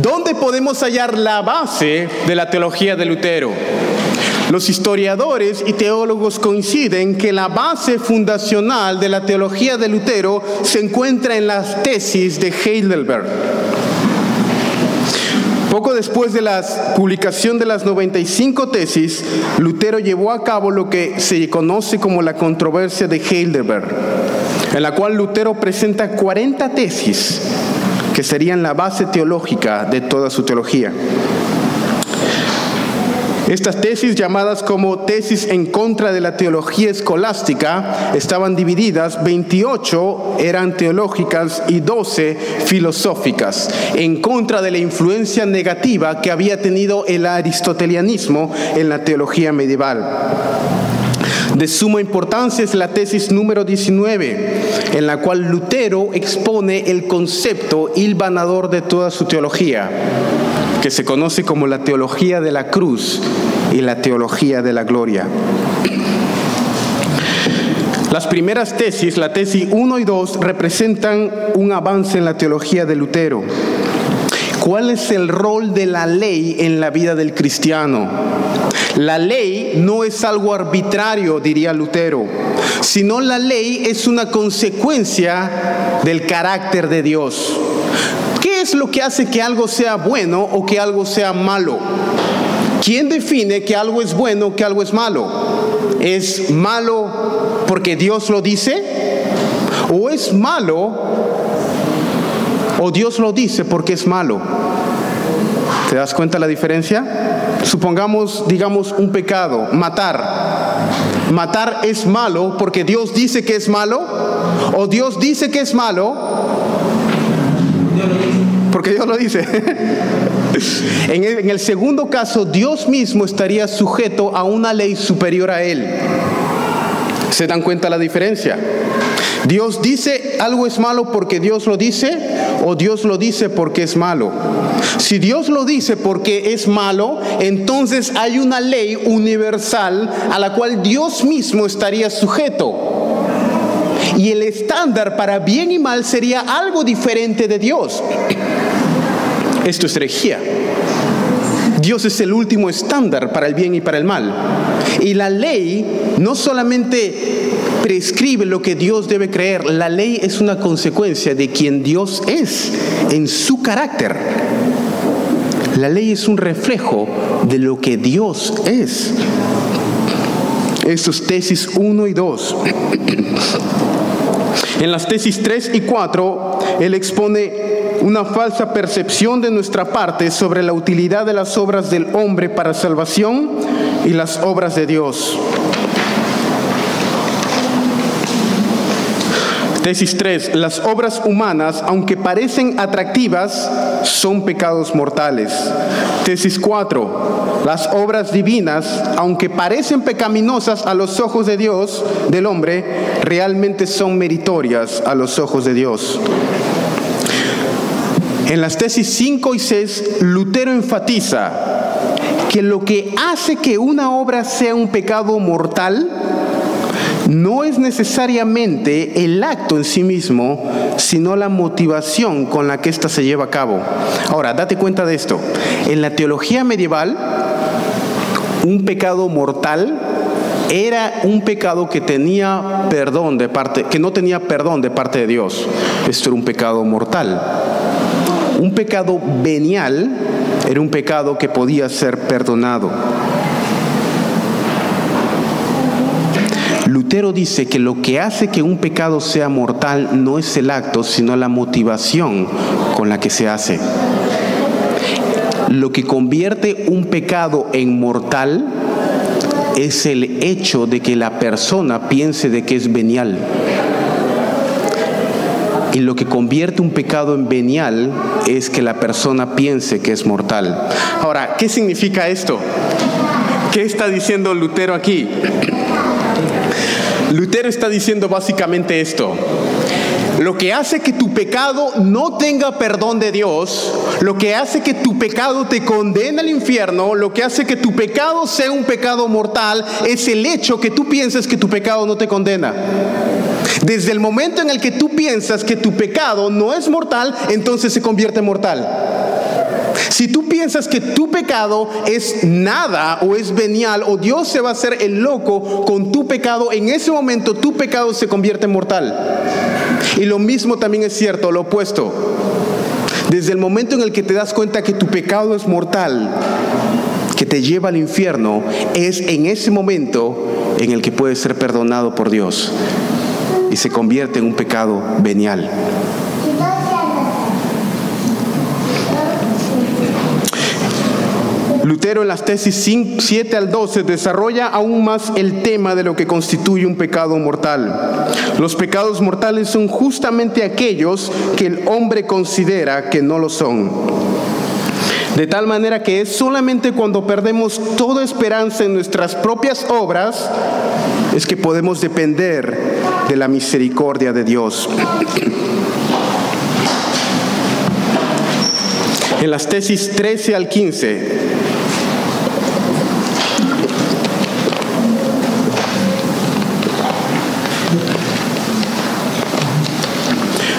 ¿Dónde podemos hallar la base de la teología de Lutero? Los historiadores y teólogos coinciden que la base fundacional de la teología de Lutero se encuentra en las tesis de Heidelberg. Poco después de la publicación de las 95 tesis, Lutero llevó a cabo lo que se conoce como la controversia de Heidelberg, en la cual Lutero presenta 40 tesis que serían la base teológica de toda su teología. Estas tesis, llamadas como tesis en contra de la teología escolástica, estaban divididas, 28 eran teológicas y 12 filosóficas, en contra de la influencia negativa que había tenido el aristotelianismo en la teología medieval. De suma importancia es la tesis número 19, en la cual Lutero expone el concepto hilvanador de toda su teología, que se conoce como la teología de la cruz y la teología de la gloria. Las primeras tesis, la tesis 1 y 2, representan un avance en la teología de Lutero. ¿Cuál es el rol de la ley en la vida del cristiano? La ley no es algo arbitrario, diría Lutero, sino la ley es una consecuencia del carácter de Dios. ¿Qué es lo que hace que algo sea bueno o que algo sea malo? ¿Quién define que algo es bueno o que algo es malo? ¿Es malo porque Dios lo dice? ¿O es malo o Dios lo dice porque es malo? ¿Te das cuenta la diferencia? Supongamos, digamos, un pecado, matar. Matar es malo porque Dios dice que es malo o Dios dice que es malo porque Dios lo dice. (laughs) en, el, en segundo caso, Dios mismo estaría sujeto a una ley superior a él. ¿Se dan cuenta la diferencia? Dios dice algo es malo porque Dios lo dice o Dios lo dice porque es malo. Si Dios lo dice porque es malo, entonces hay una ley universal a la cual Dios mismo estaría sujeto. Y el estándar para bien y mal sería algo diferente de Dios. Esto es herejía. Dios es el último estándar para el bien y para el mal. Y la ley no solamente prescribe lo que Dios debe creer. La ley es una consecuencia de quien Dios es en su carácter. La ley es un reflejo de lo que Dios es. Estos tesis 1 y 2. En las tesis 3 y 4, él expone una falsa percepción de nuestra parte sobre la utilidad de las obras del hombre para salvación y las obras de Dios. Tesis 3. Las obras humanas, aunque parecen atractivas, son pecados mortales. Tesis 4. Las obras divinas, aunque parecen pecaminosas a los ojos de Dios, del hombre, realmente son meritorias a los ojos de Dios. En las tesis 5 y 6, Lutero enfatiza que lo que hace que una obra sea un pecado mortal no es necesariamente el acto en sí mismo, sino la motivación con la que ésta se lleva a cabo. Ahora, date cuenta de esto. En la teología medieval, un pecado mortal era un pecado que tenía perdón de parte, que no tenía perdón de parte de Dios. Esto era un pecado mortal. Un pecado venial era un pecado que podía ser perdonado. Lutero dice que lo que hace que un pecado sea mortal no es el acto, sino la motivación con la que se hace. Lo que convierte un pecado en mortal es el hecho de que la persona piense de que es venial. Y lo que convierte un pecado en venial es que la persona piense que es mortal. Ahora, ¿qué significa esto? ¿Qué está diciendo Lutero aquí? Lutero está diciendo básicamente esto. Lo que hace que tu pecado no tenga perdón de Dios, lo que hace que tu pecado te condene al infierno, lo que hace que tu pecado sea un pecado mortal, es el hecho que tú pienses que tu pecado no te condena. Desde el momento en el que tú piensas que tu pecado no es mortal, entonces se convierte en mortal. Si tú piensas que tu pecado es nada o es venial o Dios se va a hacer el loco con tu pecado, en ese momento tu pecado se convierte en mortal. Y lo mismo también es cierto, lo opuesto. Desde el momento en el que te das cuenta que tu pecado es mortal, que te lleva al infierno, es en ese momento en el que puedes ser perdonado por Dios y se convierte en un pecado venial. Lutero en las tesis 7 al 12 desarrolla aún más el tema de lo que constituye un pecado mortal. Los pecados mortales son justamente aquellos que el hombre considera que no lo son. De tal manera que es solamente cuando perdemos toda esperanza en nuestras propias obras es que podemos depender de la misericordia de Dios. En las tesis 13 al 15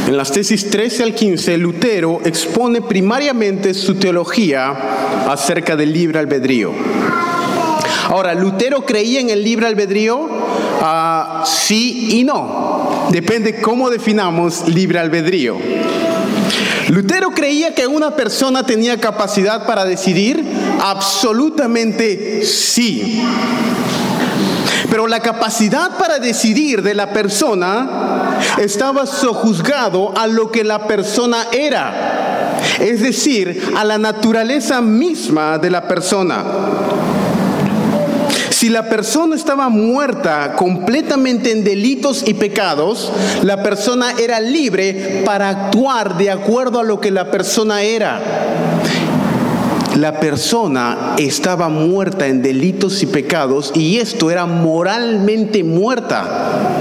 En las tesis 13 al 15, Lutero expone primariamente su teología acerca del libre albedrío. Ahora, ¿Lutero creía en el libre albedrío? Ah, sí y no. Depende cómo definamos libre albedrío. Lutero creía que una persona tenía capacidad para decidir. Absolutamente sí. Pero la capacidad para decidir de la persona estaba sojuzgado a lo que la persona era, es decir, a la naturaleza misma de la persona. Si la persona estaba muerta completamente en delitos y pecados, la persona era libre para actuar de acuerdo a lo que la persona era la persona estaba muerta en delitos y pecados y esto era moralmente muerta.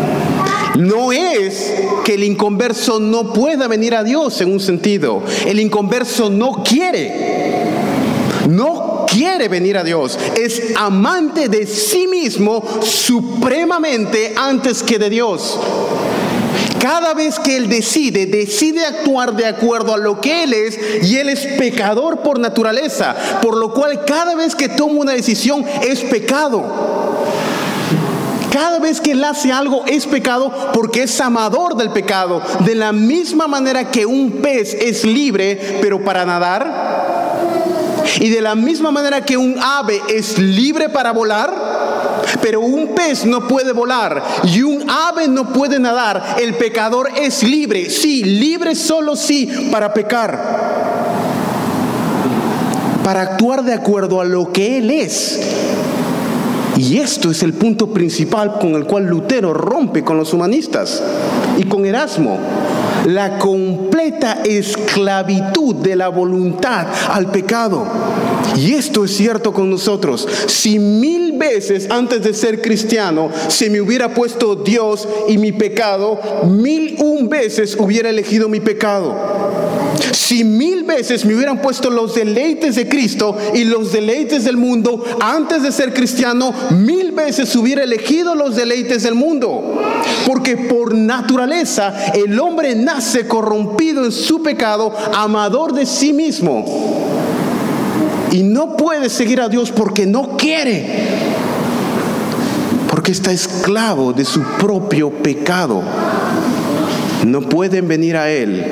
No es que el inconverso no pueda venir a Dios en un sentido. El inconverso no quiere. No quiere venir a Dios. Es amante de sí mismo supremamente antes que de Dios. Cada vez que Él decide, decide actuar de acuerdo a lo que Él es y Él es pecador por naturaleza, por lo cual cada vez que toma una decisión es pecado. Cada vez que Él hace algo es pecado porque es amador del pecado. De la misma manera que un pez es libre, pero para nadar. Y de la misma manera que un ave es libre para volar pero un pez no puede volar y un ave no puede nadar. El pecador es libre, sí, libre solo sí para pecar. Para actuar de acuerdo a lo que Él es. Y esto es el punto principal con el cual Lutero rompe con los humanistas y con Erasmo. La completa esclavitud de la voluntad al pecado. Y esto es cierto con nosotros. Si mil veces antes de ser cristiano se me hubiera puesto Dios y mi pecado, mil un veces hubiera elegido mi pecado. Si mil veces me hubieran puesto los deleites de Cristo y los deleites del mundo antes de ser cristiano, mil veces hubiera elegido los deleites del mundo. Porque por naturaleza el hombre nace corrompido en su pecado, amador de sí mismo. Y no puede seguir a Dios porque no quiere. Porque está esclavo de su propio pecado. No pueden venir a Él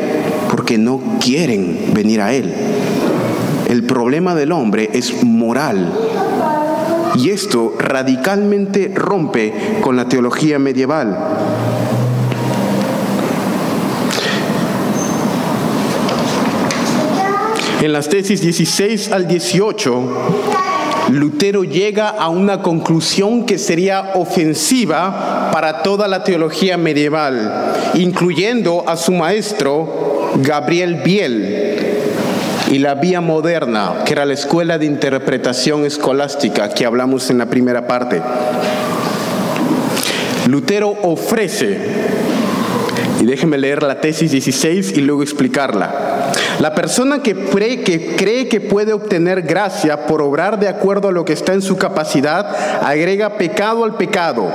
porque no quieren venir a Él. El problema del hombre es moral. Y esto radicalmente rompe con la teología medieval. En las tesis 16 al 18, Lutero llega a una conclusión que sería ofensiva para toda la teología medieval, incluyendo a su maestro Gabriel Biel y la vía moderna, que era la escuela de interpretación escolástica que hablamos en la primera parte. Lutero ofrece, y déjenme leer la tesis 16 y luego explicarla. La persona que cree, que puede obtener gracia por obrar de acuerdo a lo que está en su capacidad, agrega pecado al pecado,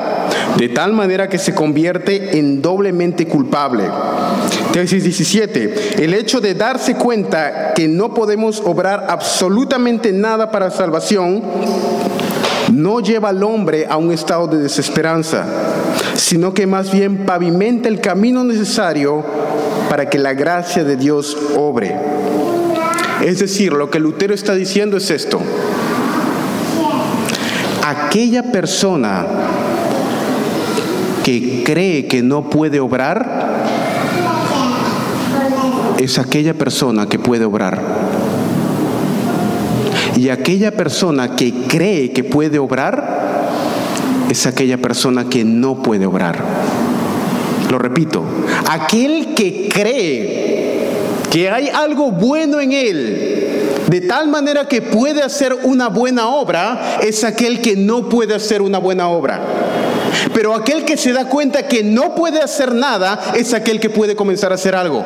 de tal manera que se convierte en doblemente culpable. Tesis 17. El hecho de darse cuenta que no podemos obrar absolutamente nada para salvación no lleva al hombre a un estado de desesperanza, sino que más bien pavimenta el camino necesario para que la gracia de Dios obre. Es decir, lo que Lutero está diciendo es esto. Aquella persona que cree que no puede obrar, es aquella persona que puede obrar. Y aquella persona que cree que puede obrar es aquella persona que no puede obrar. Lo repito, aquel que cree que hay algo bueno en él, de tal manera que puede hacer una buena obra, es aquel que no puede hacer una buena obra. Pero aquel que se da cuenta que no puede hacer nada es aquel que puede comenzar a hacer algo.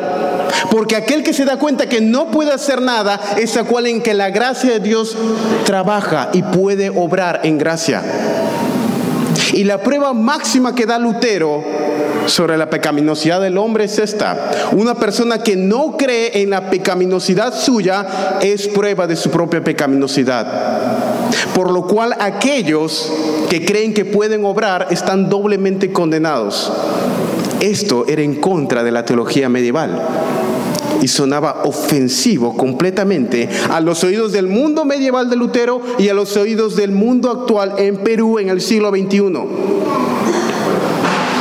Porque aquel que se da cuenta que no puede hacer nada es aquel en que la gracia de Dios trabaja y puede obrar en gracia. Y la prueba máxima que da Lutero sobre la pecaminosidad del hombre es esta. Una persona que no cree en la pecaminosidad suya es prueba de su propia pecaminosidad. Por lo cual aquellos que creen que pueden obrar están doblemente condenados. Esto era en contra de la teología medieval y sonaba ofensivo completamente a los oídos del mundo medieval de Lutero y a los oídos del mundo actual en Perú en el siglo XXI.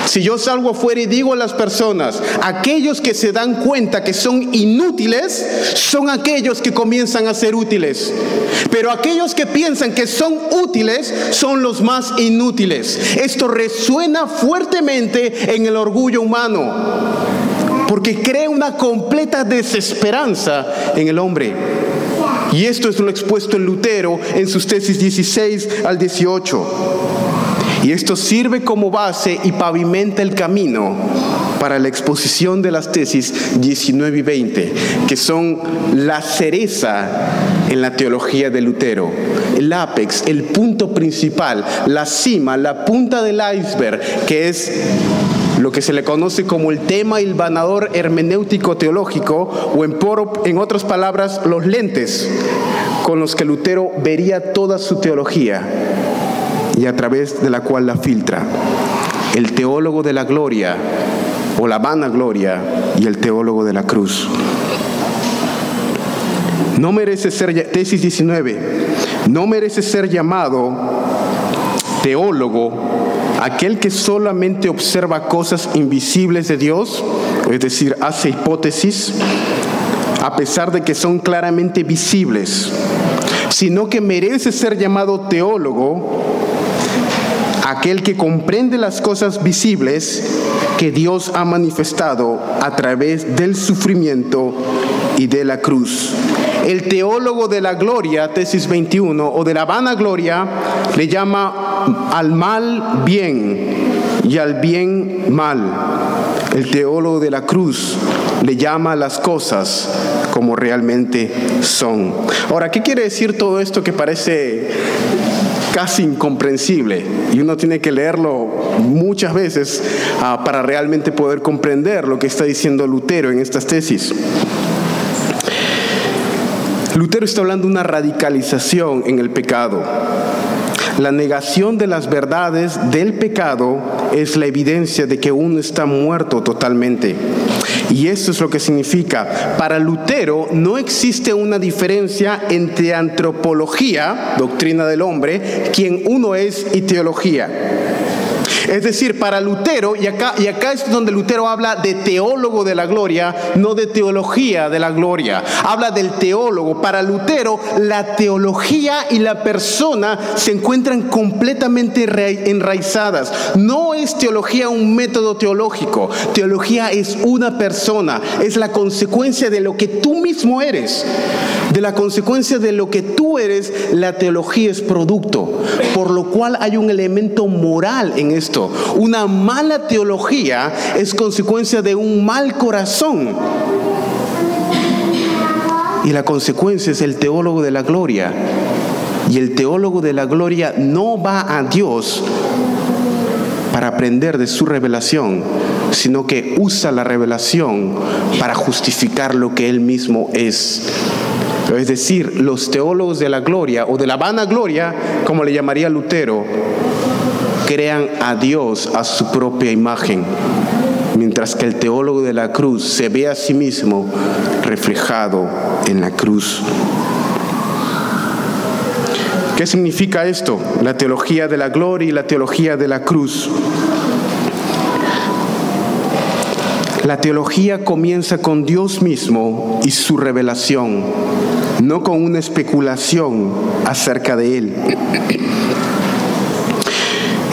Si yo salgo afuera y digo a las personas, aquellos que se dan cuenta que son inútiles, son aquellos que comienzan a ser útiles. Pero aquellos que piensan que son útiles son los más inútiles. Esto resuena fuertemente en el orgullo humano, porque crea una completa desesperanza en el hombre. Y esto es lo expuesto en Lutero en sus tesis 16 al 18. Y esto sirve como base y pavimenta el camino para la exposición de las tesis 19 y 20, que son la cereza en la teología de Lutero, el apex, el punto principal, la cima, la punta del iceberg, que es lo que se le conoce como el tema hilvanador hermenéutico teológico, o en, otras palabras, los lentes con los que Lutero vería toda su teología y a través de la cual la filtra. El teólogo de la gloria o la vana gloria y el teólogo de la cruz. No merece ser, tesis 19, no merece ser llamado teólogo aquel que solamente observa cosas invisibles de Dios, es decir, hace hipótesis, a pesar de que son claramente visibles, sino que merece ser llamado teólogo aquel que comprende las cosas visibles que Dios ha manifestado a través del sufrimiento y de la cruz. El teólogo de la gloria, tesis 21, o de la vanagloria, le llama al mal bien y al bien mal. El teólogo de la cruz le llama a las cosas como realmente son. Ahora, ¿qué quiere decir todo esto que parece casi incomprensible y uno tiene que leerlo muchas veces ah, para realmente poder comprender lo que está diciendo Lutero en estas tesis. Lutero está hablando de una radicalización en el pecado. La negación de las verdades del pecado es la evidencia de que uno está muerto totalmente. Y eso es lo que significa. Para Lutero no existe una diferencia entre antropología, doctrina del hombre, quien uno es, y teología. Es decir, para Lutero, y acá, y acá es donde Lutero habla de teólogo de la gloria, no de teología de la gloria. Habla del teólogo. Para Lutero, la teología y la persona se encuentran completamente enraizadas. No es teología un método teológico. Teología es una persona. Es la consecuencia de lo que tú mismo eres. De la consecuencia de lo que tú eres, la teología es producto. Por lo cual hay un elemento moral en una mala teología es consecuencia de un mal corazón. Y la consecuencia es el teólogo de la gloria. Y el teólogo de la gloria no va a Dios para aprender de su revelación, sino que usa la revelación para justificar lo que él mismo es. Es decir, los teólogos de la gloria o de la vana gloria, como le llamaría Lutero, crean a Dios a su propia imagen, mientras que el teólogo de la cruz se ve a sí mismo reflejado en la cruz. ¿Qué significa esto? La teología de la gloria y la teología de la cruz. La teología comienza con Dios mismo y su revelación, no con una especulación acerca de Él.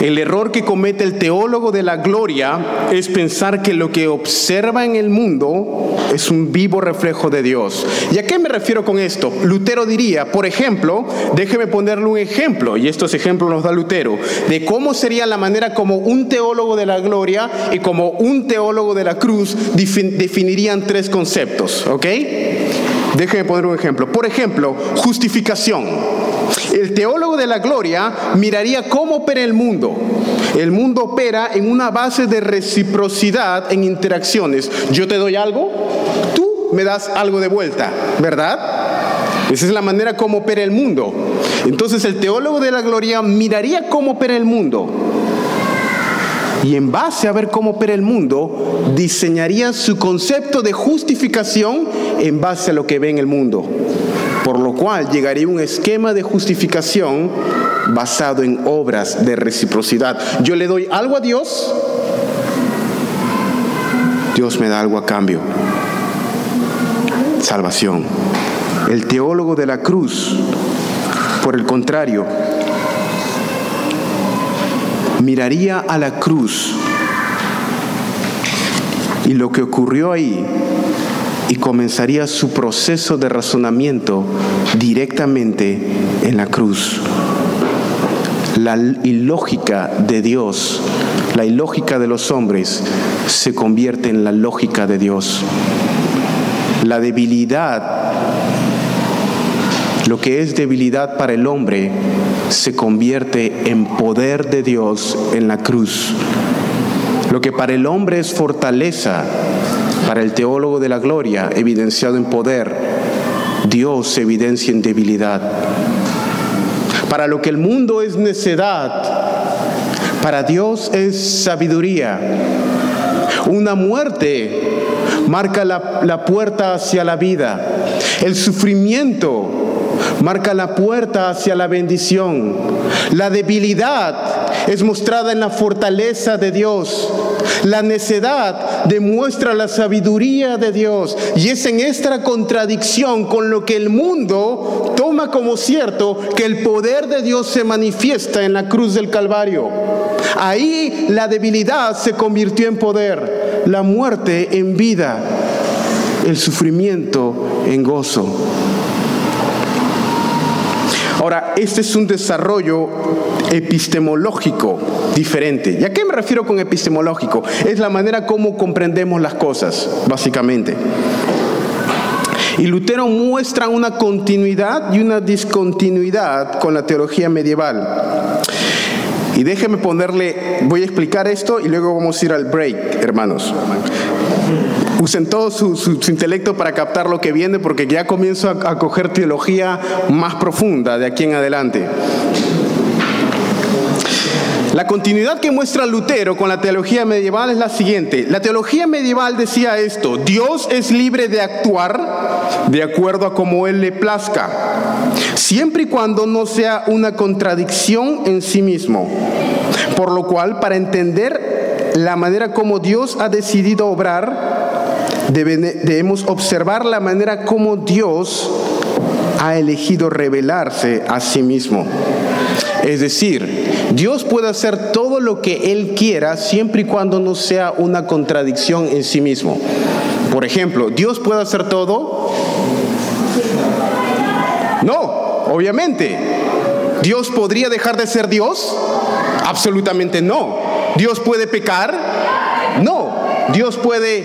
El error que comete el teólogo de la gloria es pensar que lo que observa en el mundo es un vivo reflejo de Dios. ¿Y a qué me refiero con esto? Lutero diría, por ejemplo, déjeme ponerle un ejemplo, y estos ejemplos nos da Lutero, de cómo sería la manera como un teólogo de la gloria y como un teólogo de la cruz definirían tres conceptos, ¿ok? Déjeme poner un ejemplo. Por ejemplo, justificación. El teólogo de la gloria miraría cómo opera el mundo. El mundo opera en una base de reciprocidad en interacciones. Yo te doy algo, tú me das algo de vuelta, ¿verdad? Esa es la manera como opera el mundo. Entonces el teólogo de la gloria miraría cómo opera el mundo. Y en base a ver cómo opera el mundo, diseñaría su concepto de justificación en base a lo que ve en el mundo por lo cual llegaría un esquema de justificación basado en obras de reciprocidad. Yo le doy algo a Dios, Dios me da algo a cambio. Salvación. El teólogo de la cruz, por el contrario, miraría a la cruz y lo que ocurrió ahí y comenzaría su proceso de razonamiento directamente en la cruz. La ilógica de Dios, la ilógica de los hombres se convierte en la lógica de Dios. La debilidad, lo que es debilidad para el hombre, se convierte en poder de Dios en la cruz. Lo que para el hombre es fortaleza, para el teólogo de la gloria, evidenciado en poder, Dios evidencia en debilidad. Para lo que el mundo es necedad, para Dios es sabiduría. Una muerte marca la, la, puerta hacia la vida. El sufrimiento marca la puerta hacia la bendición. La debilidad es mostrada en la fortaleza de Dios. La necedad demuestra la sabiduría de Dios. Y es en esta contradicción con lo que el mundo toma como cierto que el poder de Dios se manifiesta en la cruz del Calvario. Ahí la debilidad se convirtió en poder, la muerte en vida, el sufrimiento en gozo. Ahora, este es un desarrollo epistemológico diferente. ¿Y a qué me refiero con epistemológico? Es la manera como comprendemos las cosas, básicamente. Y Lutero muestra una continuidad y una discontinuidad con la teología medieval. Y déjeme ponerle, voy a explicar esto y luego vamos a ir al break, hermanos. Usen todo su, intelecto para captar lo que viene porque ya comienzo a, a coger teología más profunda de aquí en adelante. La continuidad que muestra Lutero con la teología medieval es la siguiente. La teología medieval decía esto, Dios es libre de actuar de acuerdo a como Él le plazca, siempre y cuando no sea una contradicción en sí mismo. Por lo cual, para entender la manera como Dios ha decidido obrar, debemos observar la manera como Dios ha elegido revelarse a sí mismo. Es decir, Dios puede hacer todo lo que Él quiera siempre y cuando no sea una contradicción en sí mismo. Por ejemplo, ¿Dios puede hacer todo? No, obviamente. ¿Dios podría dejar de ser Dios? Absolutamente no. ¿Dios puede pecar? No. ¿Dios puede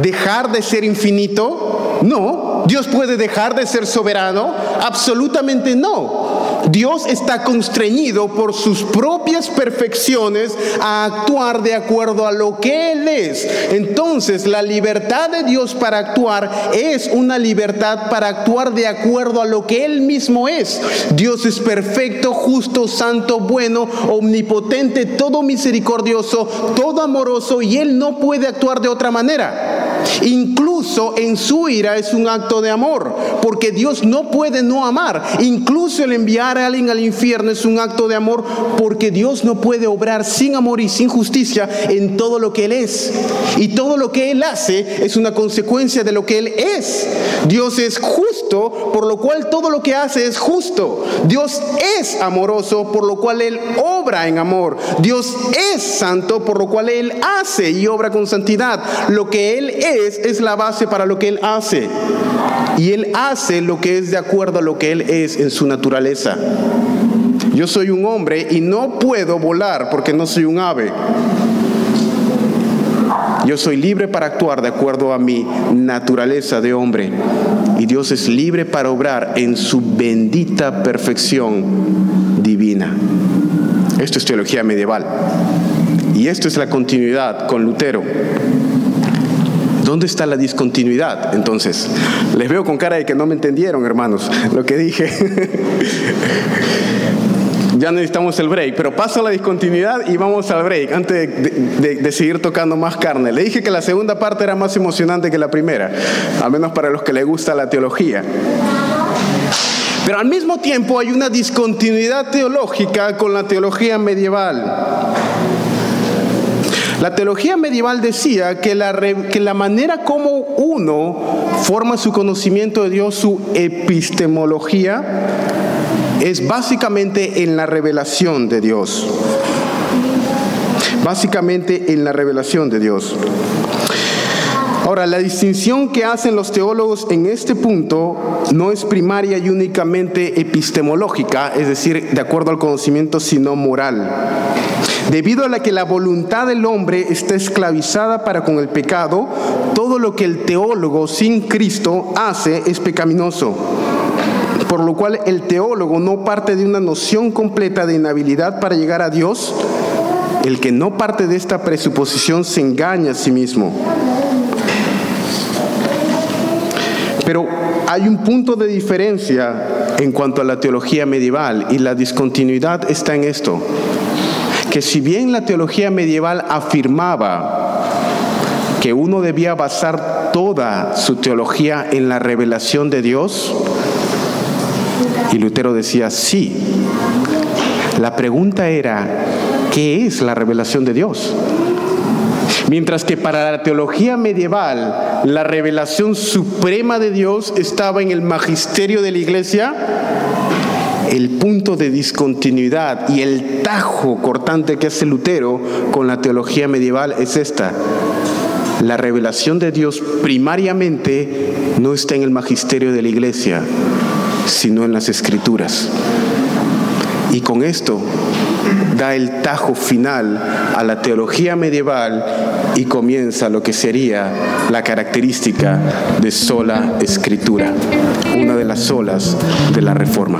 dejar de ser infinito? No. ¿Dios puede dejar de ser soberano? Absolutamente no. Dios está constreñido por sus propias perfecciones a actuar de acuerdo a lo que Él es. Entonces, la libertad de Dios para actuar es una libertad para actuar de acuerdo a lo que Él mismo es. Dios es perfecto, justo, santo, bueno, omnipotente, todo misericordioso, todo amoroso y Él no puede actuar de otra manera. Incluso en su ira es un acto de amor, porque Dios no puede no amar. Incluso el enviar a alguien al infierno es un acto de amor, porque Dios no puede obrar sin amor y sin justicia en todo lo que Él es. Y todo lo que Él hace es una consecuencia de lo que Él es. Dios es justo, por lo cual todo lo que hace es justo. Dios es amoroso, por lo cual Él obra en amor. Dios es santo, por lo cual Él hace y obra con santidad. Lo que Él es es, la base para lo que Él hace. Y Él hace lo que es de acuerdo a lo que Él es en su naturaleza. Yo soy un hombre y no puedo volar porque no soy un ave. Yo soy libre para actuar de acuerdo a mi naturaleza de hombre. Y Dios es libre para obrar en su bendita perfección divina. Esto es teología medieval. Y esto es la continuidad con Lutero. ¿Dónde está la discontinuidad? Entonces, les veo con cara de que no me entendieron, hermanos, lo que dije. (laughs) ya necesitamos el break, pero paso la discontinuidad y vamos al break antes de, seguir tocando más carne. Le dije que la segunda parte era más emocionante que la primera, al menos para los que les gusta la teología. Pero al mismo tiempo hay una discontinuidad teológica con la teología medieval. La teología medieval decía que la, que la manera como uno forma su conocimiento de Dios, su epistemología, es básicamente en la revelación de Dios. Básicamente en la revelación de Dios. Ahora, la distinción que hacen los teólogos en este punto no es primaria y únicamente epistemológica, es decir, de acuerdo al conocimiento, sino moral debido a la que la voluntad del hombre está esclavizada para con el pecado, todo lo que el teólogo sin Cristo hace es pecaminoso. Por lo cual el teólogo no parte de una noción completa de inhabilidad para llegar a Dios. El que no parte de esta presuposición se engaña a sí mismo. Pero hay un punto de diferencia en cuanto a la teología medieval y la discontinuidad está en esto que si bien la teología medieval afirmaba que uno debía basar toda su teología en la revelación de Dios, y Lutero decía sí, la pregunta era, ¿qué es la revelación de Dios? Mientras que para la teología medieval la revelación suprema de Dios estaba en el magisterio de la iglesia, el punto de discontinuidad y el tajo cortante que hace Lutero con la teología medieval es esta. La revelación de Dios primariamente no está en el magisterio de la iglesia, sino en las escrituras. Y con esto da el tajo final a la teología medieval y comienza lo que sería la característica de sola escritura, una de las solas de la reforma.